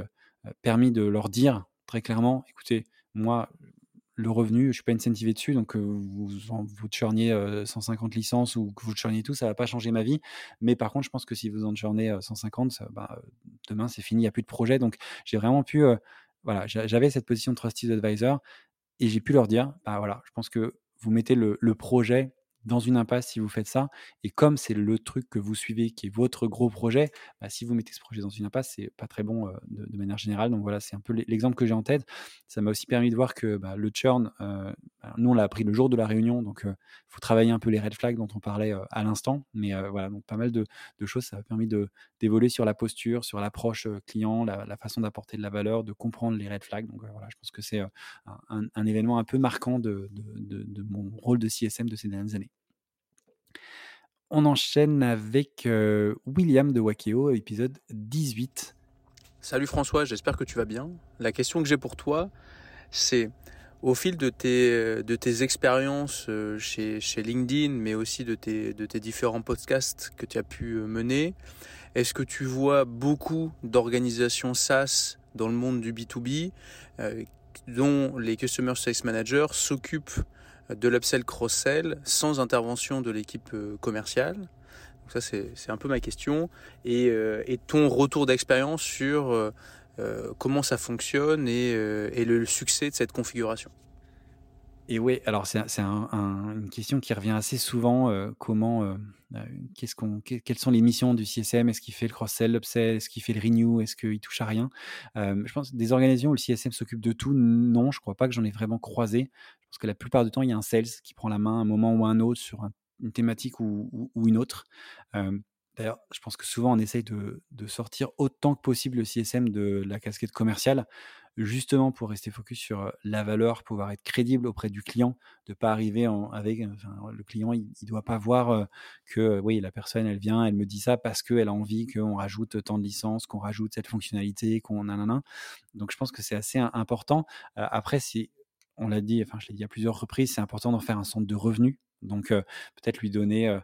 [SPEAKER 1] permis de leur dire très clairement, écoutez, moi, le revenu, je ne suis pas incentivé dessus, donc vous, vous churniez 150 licences ou que vous churniez tout, ça ne va pas changer ma vie. Mais par contre, je pense que si vous en churnez 150, bah, demain c'est fini, il n'y a plus de projet. Donc j'ai vraiment pu, voilà, j'avais cette position de trusted advisor et j'ai pu leur dire, bah voilà, je pense que vous mettez le projet dans une impasse si vous faites ça. Et comme c'est le truc que vous suivez, qui est votre gros projet, bah, si vous mettez ce projet dans une impasse, c'est pas très bon de, manière générale. Donc voilà, c'est un peu l'exemple que j'ai en tête. Ça m'a aussi permis de voir que bah, le churn, nous on l'a appris le jour de la réunion, donc il faut travailler un peu les red flags dont on parlait à l'instant. Mais voilà, donc pas mal de, choses. Ça m'a permis d'évoluer sur la posture, sur l'approche client, la, façon d'apporter de la valeur, de comprendre les red flags. Donc voilà, je pense que c'est un, événement un peu marquant de mon rôle de CSM de ces dernières années. On enchaîne avec William de Wakeo, épisode 18.
[SPEAKER 18] Salut François, j'espère que tu vas bien. La question que j'ai pour toi, c'est au fil de tes, expériences chez, LinkedIn, mais aussi de tes, de tes différents podcasts que tu as pu mener, est-ce que tu vois beaucoup d'organisations SaaS dans le monde du B2B dont les Customer Success Managers s'occupent de l'upsell cross-sell sans intervention de l'équipe euh, commerciale Donc ça c'est un peu ma question et, euh, et ton retour d'expérience sur euh, comment ça fonctionne et, et, le succès de cette configuration?
[SPEAKER 1] Et oui, alors c'est une question qui revient assez souvent. comment, qu'est-ce qu'on, quelles sont les missions du CSM Est-ce qu'il fait le cross-sell, l'upsell? Est-ce qu'il fait le renew? Est-ce qu'il touche à rien? Je pense des organisations où le CSM s'occupe de tout, non, je crois pas que j'en ai vraiment croisé. Parce que la plupart du temps, il y a un sales qui prend la main à un moment ou un autre sur une thématique ou, une autre. D'ailleurs, je pense que souvent, on essaye de, sortir autant que possible le CSM de la casquette commerciale, justement pour rester focus sur la valeur, pouvoir être crédible auprès du client, de pas arriver avec le client, il, ne doit pas voir que oui, la personne, elle vient, elle me dit ça parce qu'elle a envie qu'on rajoute tant de licences, qu'on rajoute cette fonctionnalité, qu'on nanana. Donc, je pense que c'est assez important. après, c'est on l'a dit, enfin je l'ai dit à plusieurs reprises, c'est important d'en faire un centre de revenus. Donc peut-être lui donner euh,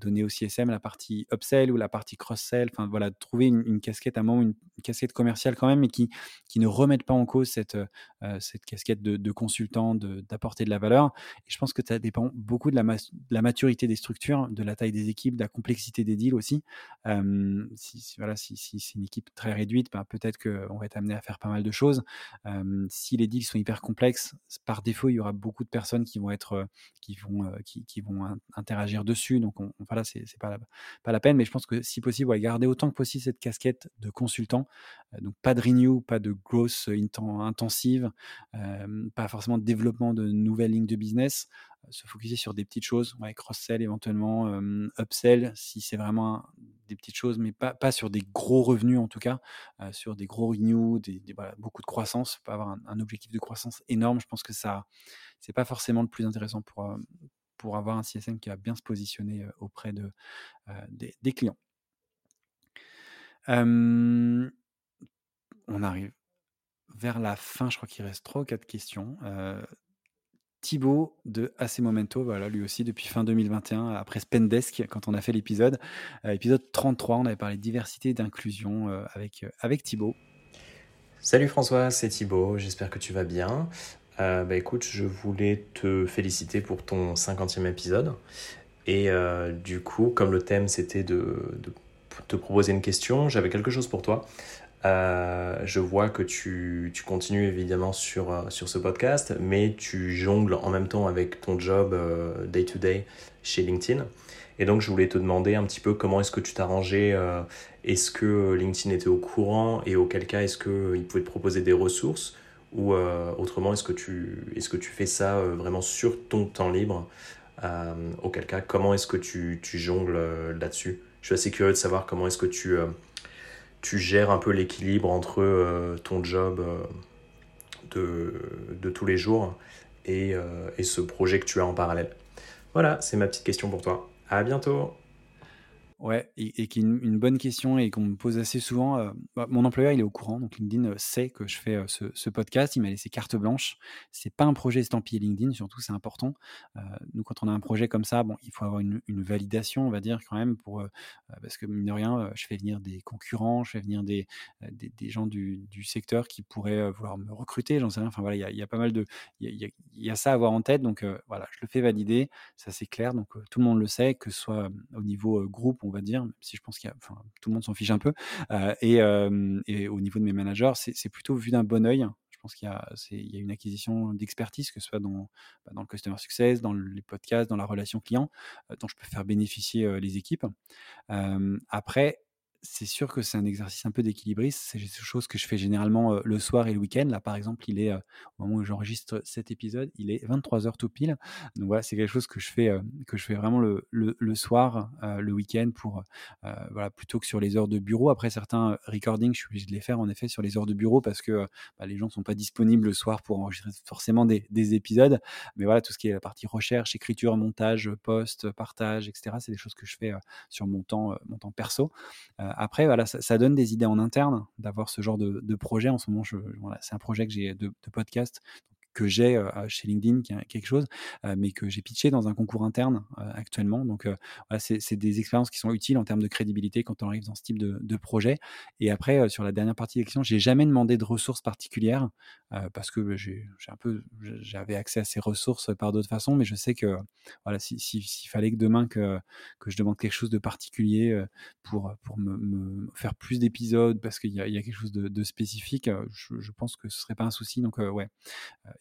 [SPEAKER 1] donner au CSM la partie upsell ou la partie cross-sell, enfin voilà, trouver une, casquette à un moment, une, casquette commerciale quand même, mais qui, qui ne remette pas en cause cette, euh, cette casquette de, de consultant, d'apporter de, la valeur. Et je pense que ça dépend beaucoup de la, la, maturité des structures, de la taille des équipes, de la complexité des deals aussi. si, voilà, si, si c'est une équipe très réduite, bah, peut-être qu'on va être amené à faire pas mal de choses. si les deals sont hyper complexes, par défaut, il y aura beaucoup de personnes qui vont être, qui vont, qui, qui vont interagir dessus. Donc on, voilà, c'est pas la, pas la peine, mais je pense que si possible, garder autant que possible cette casquette de consultant. Euh, donc pas de renew, pas de growth intensive, pas forcément de développement de nouvelles lignes de business. se focuser sur des petites choses, ouais, cross-sell éventuellement, euh, upsell si c'est vraiment des petites choses, mais pas, pas sur des gros revenus en tout cas, euh, sur des gros renews, des, beaucoup de croissance, pas avoir un, objectif de croissance énorme. Je pense que ça, c'est pas forcément le plus intéressant pour, pour avoir un CSM qui va bien se positionner auprès de, des, clients. on arrive vers la fin, je crois qu'il reste trois ou quatre questions. Thibaut de AC Momento, voilà, lui aussi depuis fin 2021, après Spendesk, quand on a fait l'épisode. épisode 33, on avait parlé de diversité et d'inclusion avec, avec Thibaut.
[SPEAKER 19] Salut François, c'est Thibaut, j'espère que tu vas bien. Bah écoute, je voulais te féliciter pour ton 50e épisode. Et du coup, comme le thème c'était de, te proposer une question, j'avais quelque chose pour toi. Euh, je vois que tu, continues évidemment sur, euh, ce podcast, mais tu jongles en même temps avec ton job euh, day-to-day chez LinkedIn. Et donc, je voulais te demander un petit peu comment est-ce que tu t'arrangeais. est-ce que LinkedIn était au courant et auquel cas est-ce qu'il pouvait te proposer des ressources ou autrement est-ce que, tu, est-ce que tu fais ça vraiment sur ton temps libre? Auquel cas, comment est-ce que tu, tu jongles là-dessus? Je suis assez curieux de savoir comment est-ce que tu tu gères un peu l'équilibre entre euh, ton job euh, de, de, tous les jours et, euh, et, ce projet que tu as en parallèle. Voilà, c'est ma petite question pour toi. À bientôt.
[SPEAKER 1] Ouais, et, qui est une, bonne question et qu'on me pose assez souvent. Euh, bah, mon employeur, il est au courant, donc LinkedIn euh, sait que je fais euh, ce, podcast. Il m'a laissé carte blanche. C'est pas un projet estampillé LinkedIn, surtout, c'est important. nous, quand on a un projet comme ça, bon, il faut avoir une, validation, on va dire, quand même, pour, parce que mine de rien, je fais venir des concurrents, je fais venir des, des, gens du, secteur qui pourraient vouloir me recruter, j'en sais rien. Enfin voilà, il y, a pas mal de. Il y, a, ça à avoir en tête, donc voilà, je le fais valider, ça c'est clair, donc tout le monde le sait, que ce soit au niveau groupe, on va dire, même si je pense qu'il y a, enfin, tout le monde s'en fiche un peu. Euh, et, au niveau de mes managers, c'est plutôt vu d'un bon oeil. Je pense qu'il y, y, a une acquisition d'expertise, que ce soit dans, bah, dans le customer success, dans les podcasts, dans la relation client, euh, dont je peux faire bénéficier les équipes. après, c'est sûr que c'est un exercice un peu d'équilibriste. C'est des choses que je fais généralement le soir et le week-end. Là, par exemple, il est, au moment où j'enregistre cet épisode, il est 23h tout pile. Donc voilà, c'est quelque chose que je fais, que je fais vraiment le, le, soir, le week-end, pour, voilà, plutôt que sur les heures de bureau. Après, certains recordings, je suis obligé de les faire en effet sur les heures de bureau parce que bah, les gens ne sont pas disponibles le soir pour enregistrer forcément des, des, épisodes. Mais voilà, tout ce qui est la partie recherche, écriture, montage, post, partage, etc., c'est des choses que je fais sur mon temps, mon temps perso. Après, voilà, ça, donne des idées en interne d'avoir ce genre de, projet. En ce moment, c'est un projet que j'ai de, podcast que j'ai chez LinkedIn, quelque chose, mais que j'ai pitché dans un concours interne actuellement. Donc, voilà, c'est des expériences qui sont utiles en termes de crédibilité quand on arrive dans ce type de, projet. Et après, sur la dernière partie de l'élection, j'ai jamais demandé de ressources particulières parce que j'avais accès à ces ressources par d'autres façons, mais je sais que voilà, s'il fallait que demain que, que je demande quelque chose de particulier pour, pour me, faire plus d'épisodes parce qu'il y, a quelque chose de, spécifique, je, je, pense que ce serait pas un souci. Donc, ouais,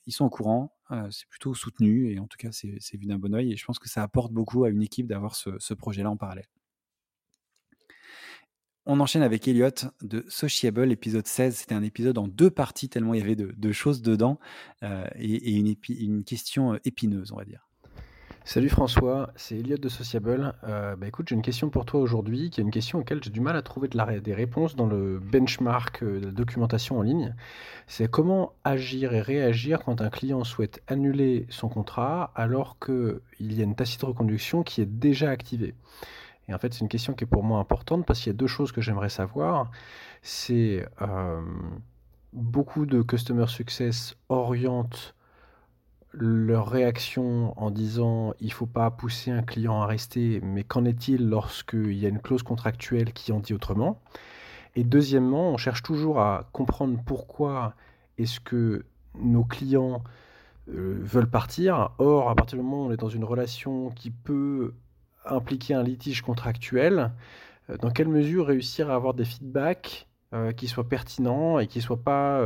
[SPEAKER 1] ils sont au courant, c'est plutôt soutenu et en tout cas, c'est vu d'un bon oeil et je pense que ça apporte beaucoup à une équipe d'avoir ce, projet-là en parallèle. On enchaîne avec Elliot de Sociable, épisode 16. C'était un épisode en deux parties, tellement il y avait de, choses dedans, et, une, une, question épineuse, on va dire.
[SPEAKER 20] Salut François, c'est Elliot de Sociable. Euh, bah écoute, j'ai une question pour toi aujourd'hui, qui est une question auquel j'ai du mal à trouver des réponses dans le benchmark euh, de la documentation en ligne. C'est comment agir et réagir quand un client souhaite annuler son contrat alors qu'il y a une tacite reconduction qui est déjà activée? Et en fait, c'est une question qui est pour moi importante parce qu'il y a deux choses que j'aimerais savoir. C'est euh, beaucoup de customer success orientent leur réaction en disant il faut pas pousser un client à rester, mais qu'en est-il lorsqu'il y a une clause contractuelle qui en dit autrement? Et deuxièmement, on cherche toujours à comprendre pourquoi est-ce que nos clients euh, veulent partir. Or, à partir du moment où on est dans une relation qui peut impliquer un litige contractuel, euh, dans quelle mesure réussir à avoir des feedbacks euh, qui soient pertinents et qui ne soient pas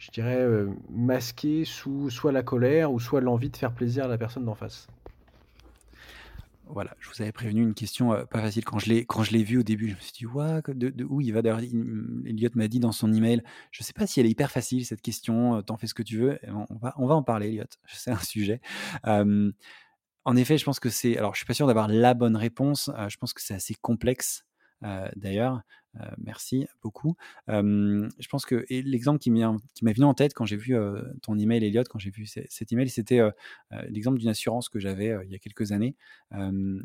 [SPEAKER 20] je dirais, euh, masqué sous soit la colère ou soit l'envie de faire plaisir à la personne d'en face.
[SPEAKER 1] voilà, je vous avais prévenu une question euh, pas facile. Quand je l'ai quand je l'ai au début, je me suis dit Ouah, de, où il va D'ailleurs, Elliot m'a dit dans son email, je sais pas si elle est hyper facile cette question. euh, T'en fais ce que tu veux. On va on va en parler, Elliot. C'est un sujet. Euh, en effet, je pense que c'est. Alors, je suis pas sûr d'avoir la bonne réponse. Je pense que c'est assez complexe. Euh, D'ailleurs, Euh, merci beaucoup. Je pense que l'exemple qui m'est venu en tête quand j'ai vu ton email, Elliot, quand j'ai vu ce- cet email, c'était euh, l'exemple d'une assurance que j'avais il y a quelques années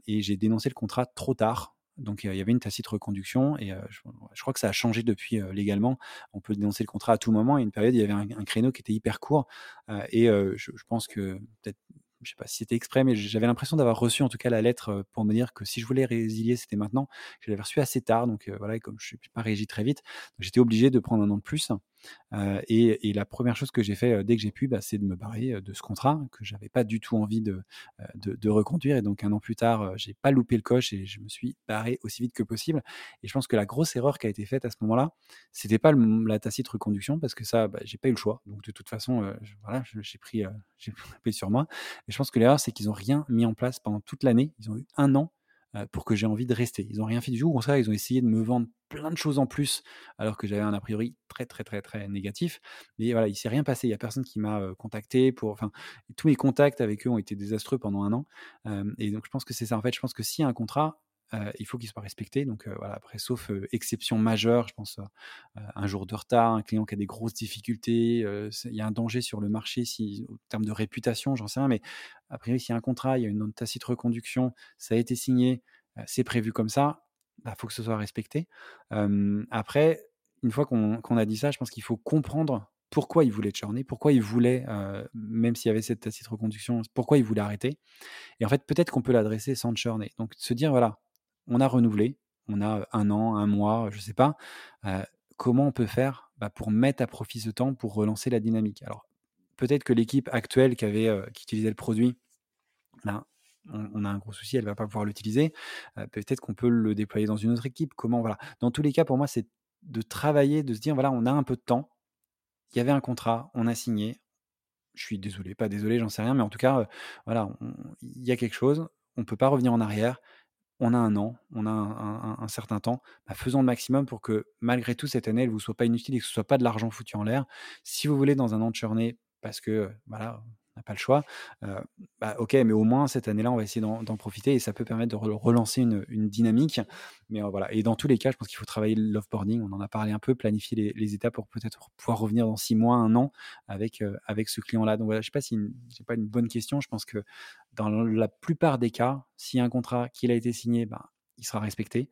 [SPEAKER 1] et j'ai dénoncé le contrat trop tard. Donc il y avait une tacite reconduction et je, crois que ça a changé depuis légalement. On peut dénoncer le contrat à tout moment. Et une période, il y avait un, créneau qui était hyper court et je, je pense que peut-être je sais pas si c'était exprès, mais j'avais l'impression d'avoir reçu en tout cas la lettre euh, pour me dire que si je voulais résilier, c'était maintenant. Je l'avais reçu assez tard, donc euh, voilà, et comme je suis pas réagi très vite, j'étais obligé de prendre un an de plus. Euh, et, la première chose que j'ai fait dès que j'ai pu, bah, c'est de me barrer de ce contrat que j'avais pas du tout envie de, reconduire. Et donc un an plus tard, j'ai pas loupé le coche et je me suis barré aussi vite que possible. Et je pense que la grosse erreur qui a été faite à ce moment-là, c'était pas la tacite reconduction parce que ça, bah, j'ai pas eu le choix. Donc de toute façon, voilà, j'ai pris, j'ai pris sur moi. Je pense que l'erreur, c'est qu'ils ont rien mis en place pendant toute l'année. Ils ont eu un an euh, pour que j'ai envie de rester. Ils ont rien fait du tout. Au contraire, ils ont essayé de me vendre plein de choses en plus, alors que j'avais un a priori très très très très négatif. Mais voilà, il s'est rien passé. Il y a personne qui m'a euh, contacté pour. Enfin, tous mes contacts avec eux ont été désastreux pendant un an. Euh, et donc, je pense que c'est ça. En fait, je pense que s'il y a un contrat, euh, il faut qu'il soit respecté. Donc euh, voilà, après, sauf euh, exception majeure, je pense un jour de retard, un client qui a des grosses difficultés, il y a un danger sur le marché si, au terme de réputation, j'en sais rien, mais a priori, s'il y a un contrat, il y a une tacite reconduction, ça a été signé, c'est prévu comme ça, il bah, faut que ce soit respecté. Après, une fois qu'on a dit ça, je pense qu'il faut comprendre pourquoi il voulait churner, pourquoi il voulait, même s'il y avait cette tacite reconduction, pourquoi il voulait arrêter. Et en fait, peut-être qu'on peut l'adresser sans churner. Donc, se dire, voilà, on a renouvelé, on a un an, un mois, je sais pas. euh, comment on peut faire bah, pour mettre à profit ce temps pour relancer la dynamique? Alors, peut-être que l'équipe actuelle qui, avait, euh, qui utilisait le produit, ben, on, on a un gros souci, elle va pas pouvoir l'utiliser. Euh, peut-être qu'on peut le déployer dans une autre équipe. Comment voilà. Dans tous les cas, pour moi, c'est de travailler, de se dire voilà, on a un peu de temps. Il y avait un contrat, on a signé. Je suis désolé, pas désolé, j'en sais rien, mais en tout cas, euh, voilà, il y a quelque chose. On peut pas revenir en arrière. On a un an, on a un, certain temps. Bah, faisons le maximum pour que malgré tout cette année, elle vous soit pas inutile et que ce soit pas de l'argent foutu en l'air. Si vous voulez dans un an de churner, parce que voilà, n'a pas le choix, bah, ok, mais au moins cette année-là, on va essayer d'en profiter et ça peut permettre de re- relancer une, dynamique. Mais voilà, et dans tous les cas, je pense qu'il faut travailler l'offboarding. On en a parlé un peu, planifier les, étapes pour peut-être pouvoir revenir dans six mois, un an avec, avec ce client-là. Donc voilà, je sais pas si c'est pas une bonne question. Je pense que dans la plupart des cas, a un contrat qui a été signé, ben, il sera respecté,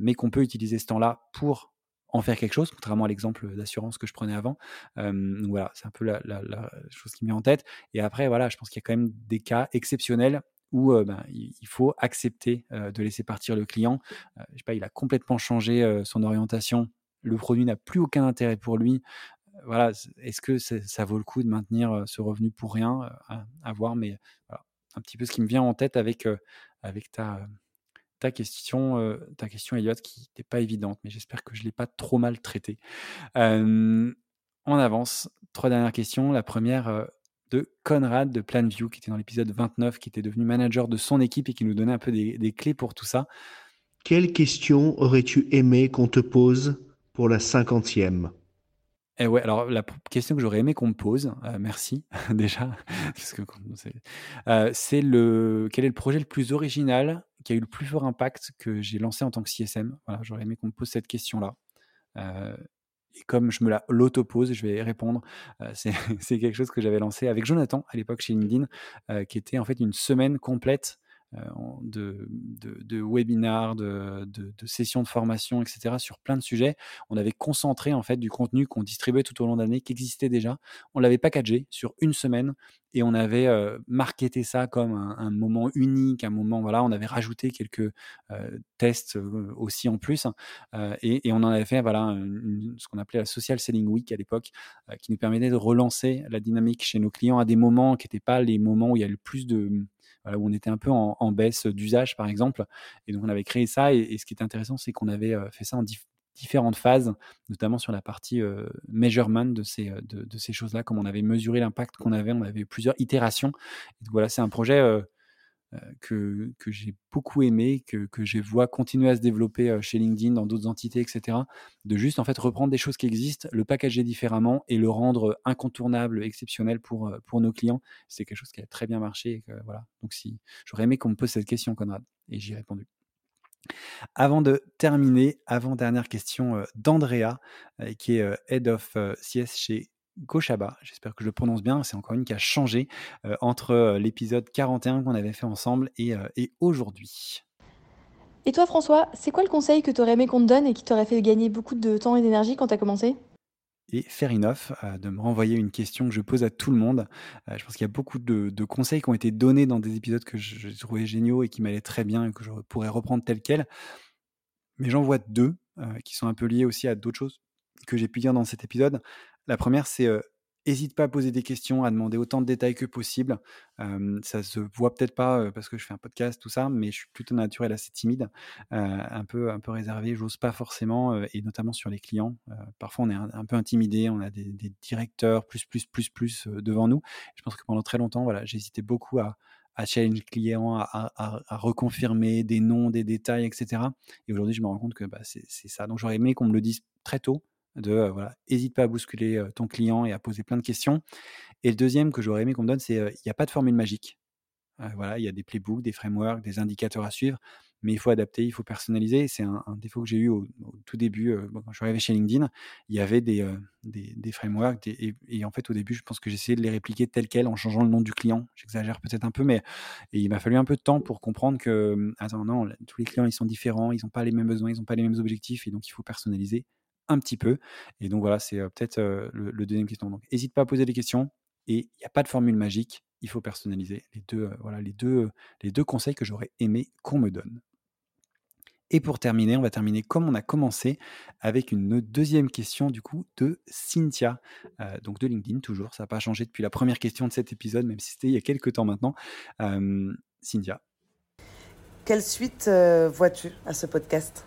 [SPEAKER 1] mais qu'on peut utiliser ce temps-là pour en faire quelque chose, contrairement à l'exemple d'assurance que je prenais avant. Voilà, c'est un peu la, chose qui me met en tête. Et après, voilà, je pense qu'il y a quand même des cas exceptionnels où ben, il faut accepter de laisser partir le client. Je sais pas, il a complètement changé son orientation. Le produit n'a plus aucun intérêt pour lui. Voilà, est-ce que ça vaut le coup de maintenir ce revenu pour rien à, voir, mais voilà, un petit peu ce qui me vient en tête avec, avec ta, ta question, euh, ta question, Elliot, qui n'était pas évidente, mais j'espère que je l'ai pas trop mal traitée. Euh, on avance. Trois dernières questions. La première euh, de Conrad de Planview, qui était dans l'épisode 29, qui était devenu manager de son équipe et qui nous donnait un peu des, des clés pour tout ça.
[SPEAKER 21] Quelle question aurais-tu aimé qu'on te pose pour la cinquantième?
[SPEAKER 1] Et ouais, alors la question que j'aurais aimé qu'on me pose, euh, merci déjà, parce que quand- c'est euh, le quel est le projet le plus original qui a eu le plus fort impact que j'ai lancé en tant que CSM. Voilà, j'aurais aimé qu'on me pose cette question-là. Euh, et comme je me la l'auto-pose, je vais répondre. Euh, c'est quelque chose que j'avais lancé avec Jonathan à l'époque chez LinkedIn, euh, qui était en fait une semaine complète euh, de, de, de webinars, de, sessions de formation, etc. sur plein de sujets. On avait concentré en fait du contenu qu'on distribuait tout au long de l'année, qui existait déjà. On l'avait packagé sur une semaine et on avait euh, marketé ça comme un, moment unique, un moment voilà. On avait rajouté quelques euh, tests euh, aussi en plus euh, et, on en avait fait voilà ce qu'on appelait la social selling week à l'époque, euh, qui nous permettait de relancer la dynamique chez nos clients à des moments qui n'étaient pas les moments où il y a le plus de voilà, où on était un peu en, baisse d'usage, par exemple. Et donc, on avait créé ça. Et, ce qui est intéressant, c'est qu'on avait euh, fait ça en dif- différentes phases, notamment sur la partie euh, measurement de ces, euh, choses-là, comme on avait mesuré l'impact qu'on avait. On avait plusieurs itérations. Et voilà, c'est un projet. euh, que, que j'ai beaucoup aimé, que, que je vois continuer à se développer chez LinkedIn, dans d'autres entités, etc. De juste en fait reprendre des choses qui existent, le packager différemment et le rendre incontournable, exceptionnel pour, pour nos clients. C'est quelque chose qui a très bien marché. voilà. Donc si j'aurais aimé qu'on me pose cette question, Conrad, et j'y ai répondu. Avant de terminer, avant-dernière question d'Andrea, qui est Head of CS chez Goshaba. J'espère que je le prononce bien. C'est encore une qui a changé entre l'épisode 41 qu'on avait fait ensemble et, et aujourd'hui.
[SPEAKER 22] Et toi, François, c'est quoi le conseil que tu aurais aimé qu'on te donne et qui t'aurait fait gagner beaucoup de temps et d'énergie quand tu as commencé?
[SPEAKER 1] Et fair enough de me renvoyer une question que je pose à tout le monde. je pense qu'il y a beaucoup de, de, conseils qui ont été donnés dans des épisodes que j'ai trouvé géniaux et qui m'allaient très bien et que je pourrais reprendre tel quel. Mais j'en vois deux qui sont un peu liés aussi à d'autres choses que j'ai pu dire dans cet épisode. La première, c'est N'hésite pas à poser des questions, à demander autant de détails que possible. ça se voit peut-être pas parce que je fais un podcast, tout ça, mais je suis plutôt naturel assez timide, un peu un peu réservé. J'ose pas forcément, et notamment sur les clients. parfois, on est un, peu intimidé. On a des, directeurs plus plus plus plus devant nous. Je pense que pendant très longtemps, voilà, j'hésitais beaucoup à à challenge client, à, à, reconfirmer des noms, des détails, etc. Et aujourd'hui, je me rends compte que bah, c'est ça. Donc, j'aurais aimé qu'on me le dise très tôt, de euh, voilà, hésite pas à bousculer euh, ton client et à poser plein de questions. Et le deuxième que j'aurais aimé qu'on me donne, c'est euh, il n'y a pas de formule magique. voilà, il y a des playbooks, des frameworks, des indicateurs à suivre, mais il faut adapter, il faut personnaliser. C'est un, défaut que j'ai eu au, tout début, quand je suis arrivé chez LinkedIn, il y avait des, des, frameworks, et, en fait au début, je pense que j'essayais de les répliquer tel quel en changeant le nom du client. J'exagère peut-être un peu, mais il m'a fallu un peu de temps pour comprendre que, attends, non, tous les clients, ils sont différents, ils n'ont pas les mêmes besoins, ils n'ont pas les mêmes objectifs, et donc il faut personnaliser un petit peu. Et donc voilà, c'est peut-être le, deuxième question. Donc n'hésite pas à poser des questions et il n'y a pas de formule magique, il faut personnaliser. Les deux, voilà, les deux, les deux conseils que j'aurais aimé qu'on me donne. Et pour terminer, on va terminer comme on a commencé avec une deuxième question du coup de Cynthia, donc de LinkedIn toujours. Ça n'a pas changé depuis la première question de cet épisode, même si c'était il y a quelques temps maintenant. Cynthia.
[SPEAKER 23] Quelle suite vois-tu à ce podcast?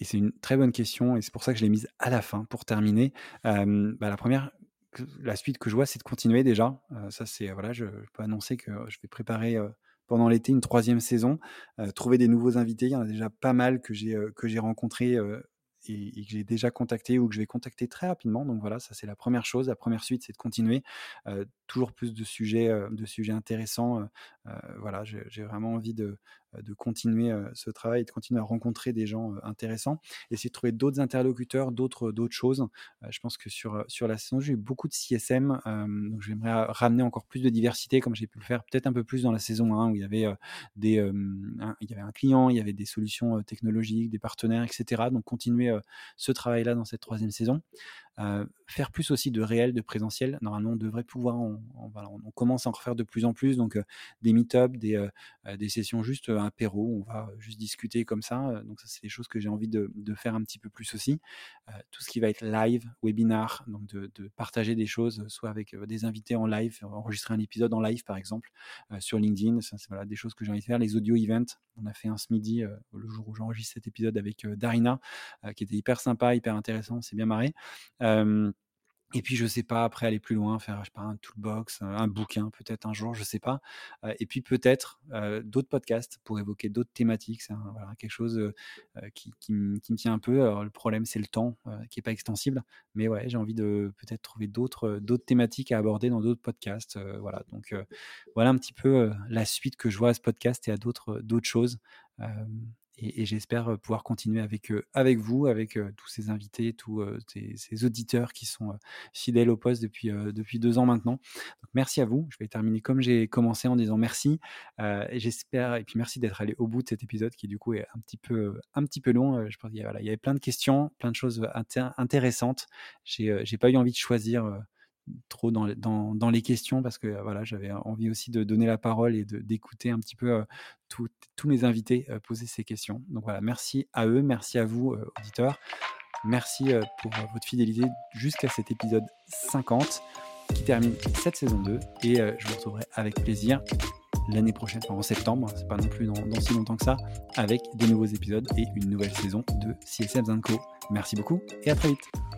[SPEAKER 1] Et c'est une très bonne question, et c'est pour ça que je l'ai mise à la fin pour terminer. bah, la première, la suite que je vois, c'est de continuer déjà. ça, c'est voilà, je, peux annoncer que je vais préparer pendant l'été une troisième saison, trouver des nouveaux invités. Il y en a déjà pas mal que j'ai que j'ai rencontrés et, que j'ai déjà contacté ou que je vais contacter très rapidement. Donc voilà, ça c'est la première chose. La première suite, c'est de continuer. toujours plus de sujets, de sujets intéressants. voilà, j'ai vraiment envie de, de continuer ce travail, de continuer à rencontrer des gens intéressants, essayer de trouver d'autres interlocuteurs, d'autres d'autres choses. je pense que sur sur la saison, j'ai eu beaucoup de CSM, donc j'aimerais ramener encore plus de diversité, comme j'ai pu le faire peut-être un peu plus dans la saison 1 où il y avait des il y avait un client, il y avait des solutions technologiques, des partenaires, etc. Donc continuer ce travail-là dans cette troisième saison. Faire plus aussi de réel, de présentiel. Normalement, on devrait pouvoir, on, on, commence à en refaire de plus en plus, donc des meet-up, des, des sessions juste un apéro, on va juste discuter comme ça. Donc ça, c'est des choses que j'ai envie de, faire un petit peu plus aussi. tout ce qui va être live, webinar, donc de, partager des choses, soit avec des invités en live, enregistrer un épisode en live par exemple sur LinkedIn. Ça, c'est voilà, des choses que j'ai envie de faire. Les audio events, on a fait un ce midi, le jour où j'enregistre cet épisode avec Darina, qui était hyper sympa, hyper intéressant, c'est bien marré. Et puis, je sais pas, après aller plus loin, faire, je sais pas, un toolbox, un bouquin, peut-être un jour, je sais pas. et puis, peut-être d'autres podcasts pour évoquer d'autres thématiques. C'est quelque chose qui, qui, me tient un peu. Le problème, c'est le temps qui est pas extensible. Mais ouais, j'ai envie de peut-être trouver d'autres, d'autres thématiques à aborder dans d'autres podcasts. voilà. Donc, voilà un petit peu la suite que je vois à ce podcast et à d'autres, d'autres choses et, j'espère pouvoir continuer avec, avec vous, avec tous ces invités, tous ces, auditeurs qui sont fidèles au poste depuis, depuis deux ans maintenant. Merci à vous. Je vais terminer comme j'ai commencé en disant merci. et j'espère, et puis merci d'être allé au bout de cet épisode qui du coup est un petit peu, un petit peu long. je pense qu'il y, y avait plein de questions, plein de choses intéressantes. J'ai, j'ai pas eu envie de choisir trop dans, les questions parce que voilà, j'avais envie aussi de donner la parole et d'écouter un petit peu tous mes invités poser ces questions. Donc voilà, merci à eux, merci à vous, auditeurs. Merci pour votre fidélité jusqu'à cet épisode 50 qui termine cette saison 2 et je vous retrouverai avec plaisir l'année prochaine, en septembre, c'est pas non plus dans, dans, si longtemps que ça, avec des nouveaux épisodes et une nouvelle saison de CSM Co. Merci beaucoup et à très vite.